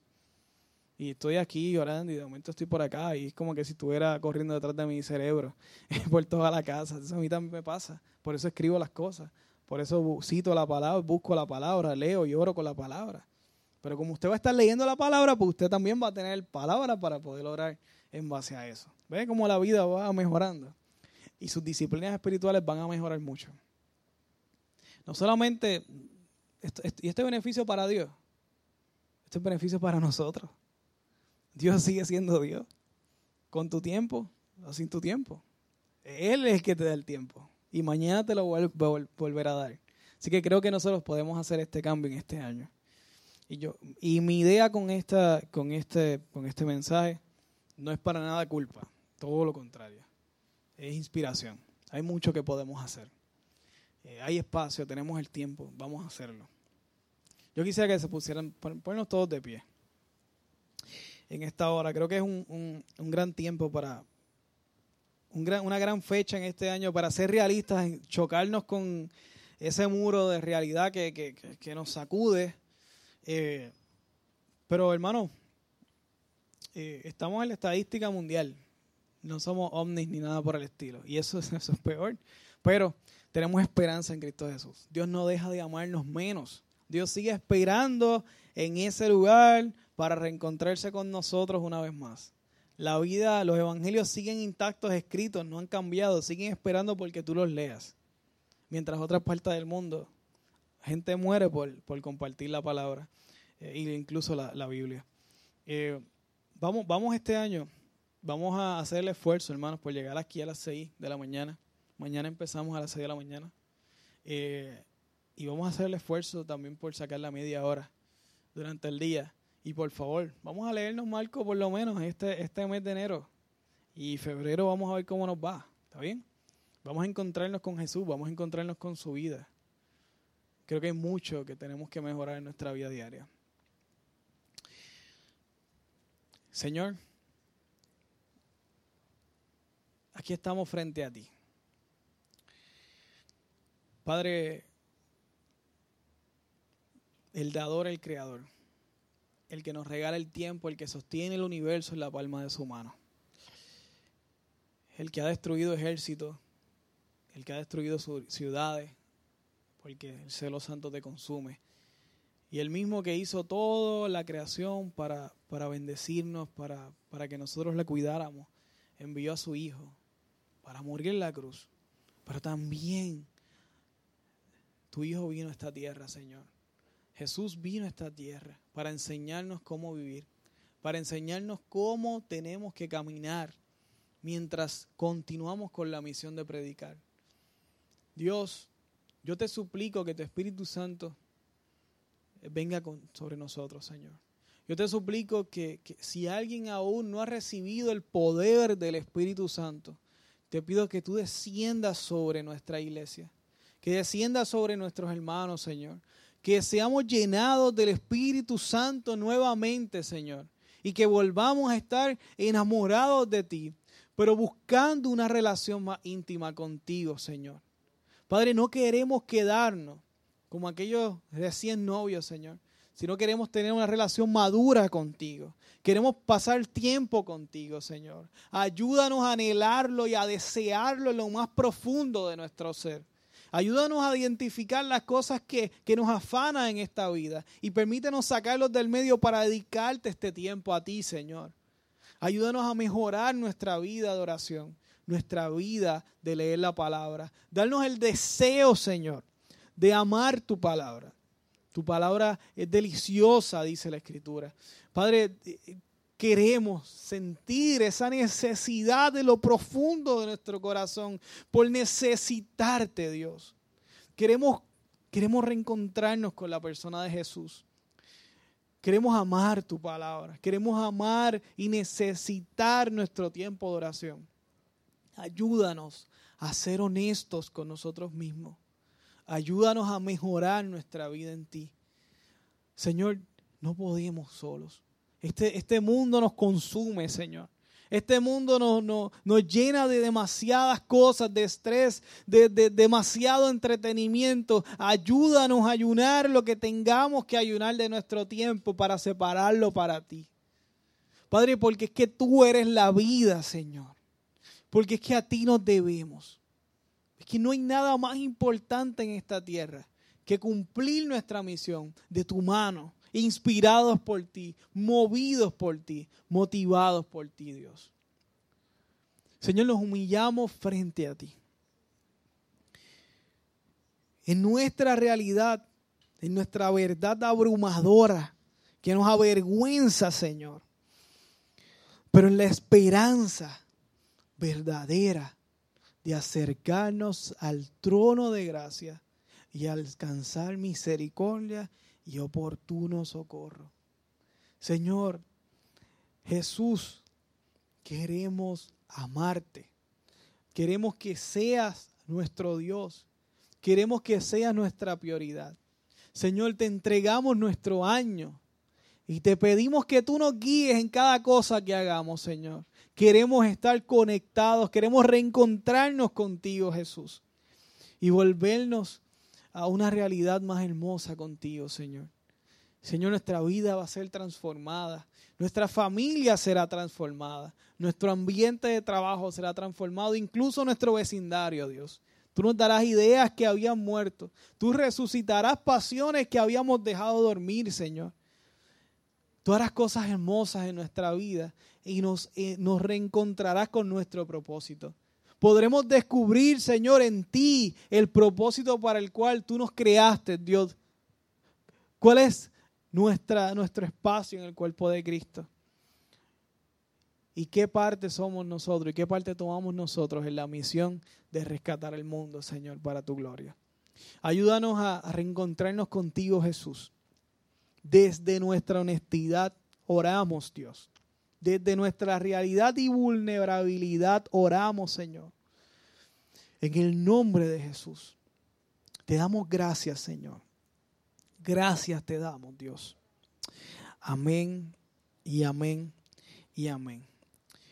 Y estoy aquí orando y de momento estoy por acá y es como que si estuviera corriendo detrás de mi cerebro por toda la casa. Eso a mí también me pasa. Por eso escribo las cosas. Por eso cito la palabra, busco la palabra, leo y oro con la palabra. Pero como usted va a estar leyendo la palabra, pues usted también va a tener palabra para poder orar en base a eso. ¿Ve cómo la vida va mejorando? Y sus disciplinas espirituales van a mejorar mucho. No solamente, y este beneficio para Dios, este es beneficio para nosotros. Dios sigue siendo Dios. Con tu tiempo o sin tu tiempo. Él es el que te da el tiempo y mañana te lo volverá a dar. Así que creo que nosotros podemos hacer este cambio en este año. Y yo y mi idea con esta con este con este mensaje no es para nada culpa, todo lo contrario. Es inspiración. Hay mucho que podemos hacer. Eh, hay espacio, tenemos el tiempo, vamos a hacerlo. Yo quisiera que se pusieran, ponernos todos de pie en esta hora. Creo que es un, un gran tiempo para, una gran fecha en este año para ser realistas, chocarnos con ese muro de realidad que, nos sacude. Eh, pero hermano, eh, estamos en la estadística mundial. No somos ovnis ni nada por el estilo. Y eso, eso es peor. Pero tenemos esperanza en Cristo Jesús. Dios no deja de amarnos menos. Dios sigue esperando en ese lugar para reencontrarse con nosotros una vez más. La vida, los evangelios siguen intactos, escritos, no han cambiado, siguen esperando porque tú los leas. Mientras otras partes del mundo, gente muere por, compartir la palabra, e incluso la, Biblia. Eh, vamos, vamos este año, vamos a hacer el esfuerzo, hermanos, por llegar aquí a las 6 de la mañana. Mañana empezamos a las 6 de la mañana. Eh, y vamos a hacer el esfuerzo también por sacar la media hora durante el día y por favor, vamos a leernos Marco por lo menos este, este mes de enero. Y febrero vamos a ver cómo nos va. ¿Está bien? Vamos a encontrarnos con Jesús, vamos a encontrarnos con su vida. Creo que hay mucho que tenemos que mejorar en nuestra vida diaria. Señor, aquí estamos frente a ti. Padre, el dador, el creador el que nos regala el tiempo, el que sostiene el universo en la palma de su mano. El que ha destruido ejércitos, el que ha destruido ciudades, porque el celo santo te consume. Y el mismo que hizo toda la creación para, para bendecirnos, para, para que nosotros le cuidáramos, envió a su Hijo para morir en la cruz. Pero también tu Hijo vino a esta tierra, Señor Jesús vino a esta tierra para enseñarnos cómo vivir, para enseñarnos cómo tenemos que caminar mientras continuamos con la misión de predicar. Dios, yo te suplico que tu Espíritu Santo venga sobre nosotros, Señor. Yo te suplico que, si alguien aún no ha recibido el poder del Espíritu Santo, te pido que tú desciendas sobre nuestra iglesia, que desciendas sobre nuestros hermanos, Señor, que seamos llenados del Espíritu Santo nuevamente, Señor, y que volvamos a estar enamorados de ti, pero buscando una relación más íntima contigo, Señor. Padre, no queremos quedarnos como aquellos recién novios, Señor, sino queremos tener una relación madura contigo. Queremos pasar tiempo contigo, Señor. Ayúdanos a anhelarlo y a desearlo en lo más profundo de nuestro ser. Ayúdanos a identificar las cosas que, nos afanan en esta vida y permítenos sacarlos del medio para dedicarte este tiempo a ti, Señor. Ayúdanos a mejorar nuestra vida de oración, nuestra vida de leer la palabra. Darnos el deseo, Señor, de amar tu palabra. Tu palabra es deliciosa, dice la Escritura. Padre, queremos sentir esa necesidad de lo profundo de nuestro corazón por necesitarte, Dios. Queremos, queremos reencontrarnos con la persona de Jesús. Queremos amar tu palabra. Queremos amar y necesitar nuestro tiempo de oración. Ayúdanos a ser honestos con nosotros mismos. Ayúdanos a mejorar nuestra vida en ti. Señor, no podemos solos. Este, este mundo nos consume, Señor. Este mundo nos, nos, llena de demasiadas cosas, de estrés, de, de, demasiado entretenimiento. Ayúdanos a ayunar lo que tengamos que ayunar de nuestro tiempo para separarlo para ti. Padre, porque es que tú eres la vida, Señor. Porque es que a ti nos debemos. Es que no hay nada más importante en esta tierra que cumplir nuestra misión de tu mano inspirados por ti, movidos por ti, motivados por ti, Dios. Señor, nos humillamos frente a ti. En nuestra realidad, en nuestra verdad abrumadora, que nos avergüenza, Señor, pero en la esperanza verdadera de acercarnos al trono de gracia y alcanzar misericordia y oportuno socorro. Señor, Jesús, queremos amarte. Queremos que seas nuestro Dios. Queremos que seas nuestra prioridad. Señor, te entregamos nuestro año y te pedimos que tú nos guíes en cada cosa que hagamos, Señor. Queremos estar conectados, queremos reencontrarnos contigo, Jesús, y volvernos a una realidad más hermosa contigo, Señor. Señor, nuestra vida va a ser transformada, nuestra familia será transformada, nuestro ambiente de trabajo será transformado, incluso nuestro vecindario, Dios. Tú nos darás ideas que habían muerto, tú resucitarás pasiones que habíamos dejado dormir, Señor. Tú harás cosas hermosas en nuestra vida y nos, eh, nos reencontrarás con nuestro propósito podremos descubrir, Señor, en ti el propósito para el cual tú nos creaste, Dios. ¿Cuál es nuestra, nuestro espacio en el cuerpo de Cristo? ¿Y qué parte somos nosotros y qué parte tomamos nosotros en la misión de rescatar el mundo, Señor, para tu gloria? Ayúdanos a, a reencontrarnos contigo, Jesús. Desde nuestra honestidad oramos, Dios. Desde nuestra realidad y vulnerabilidad oramos, Señor. En el nombre de Jesús. Te damos gracias, Señor. Gracias te damos, Dios. Amén y amén y amén.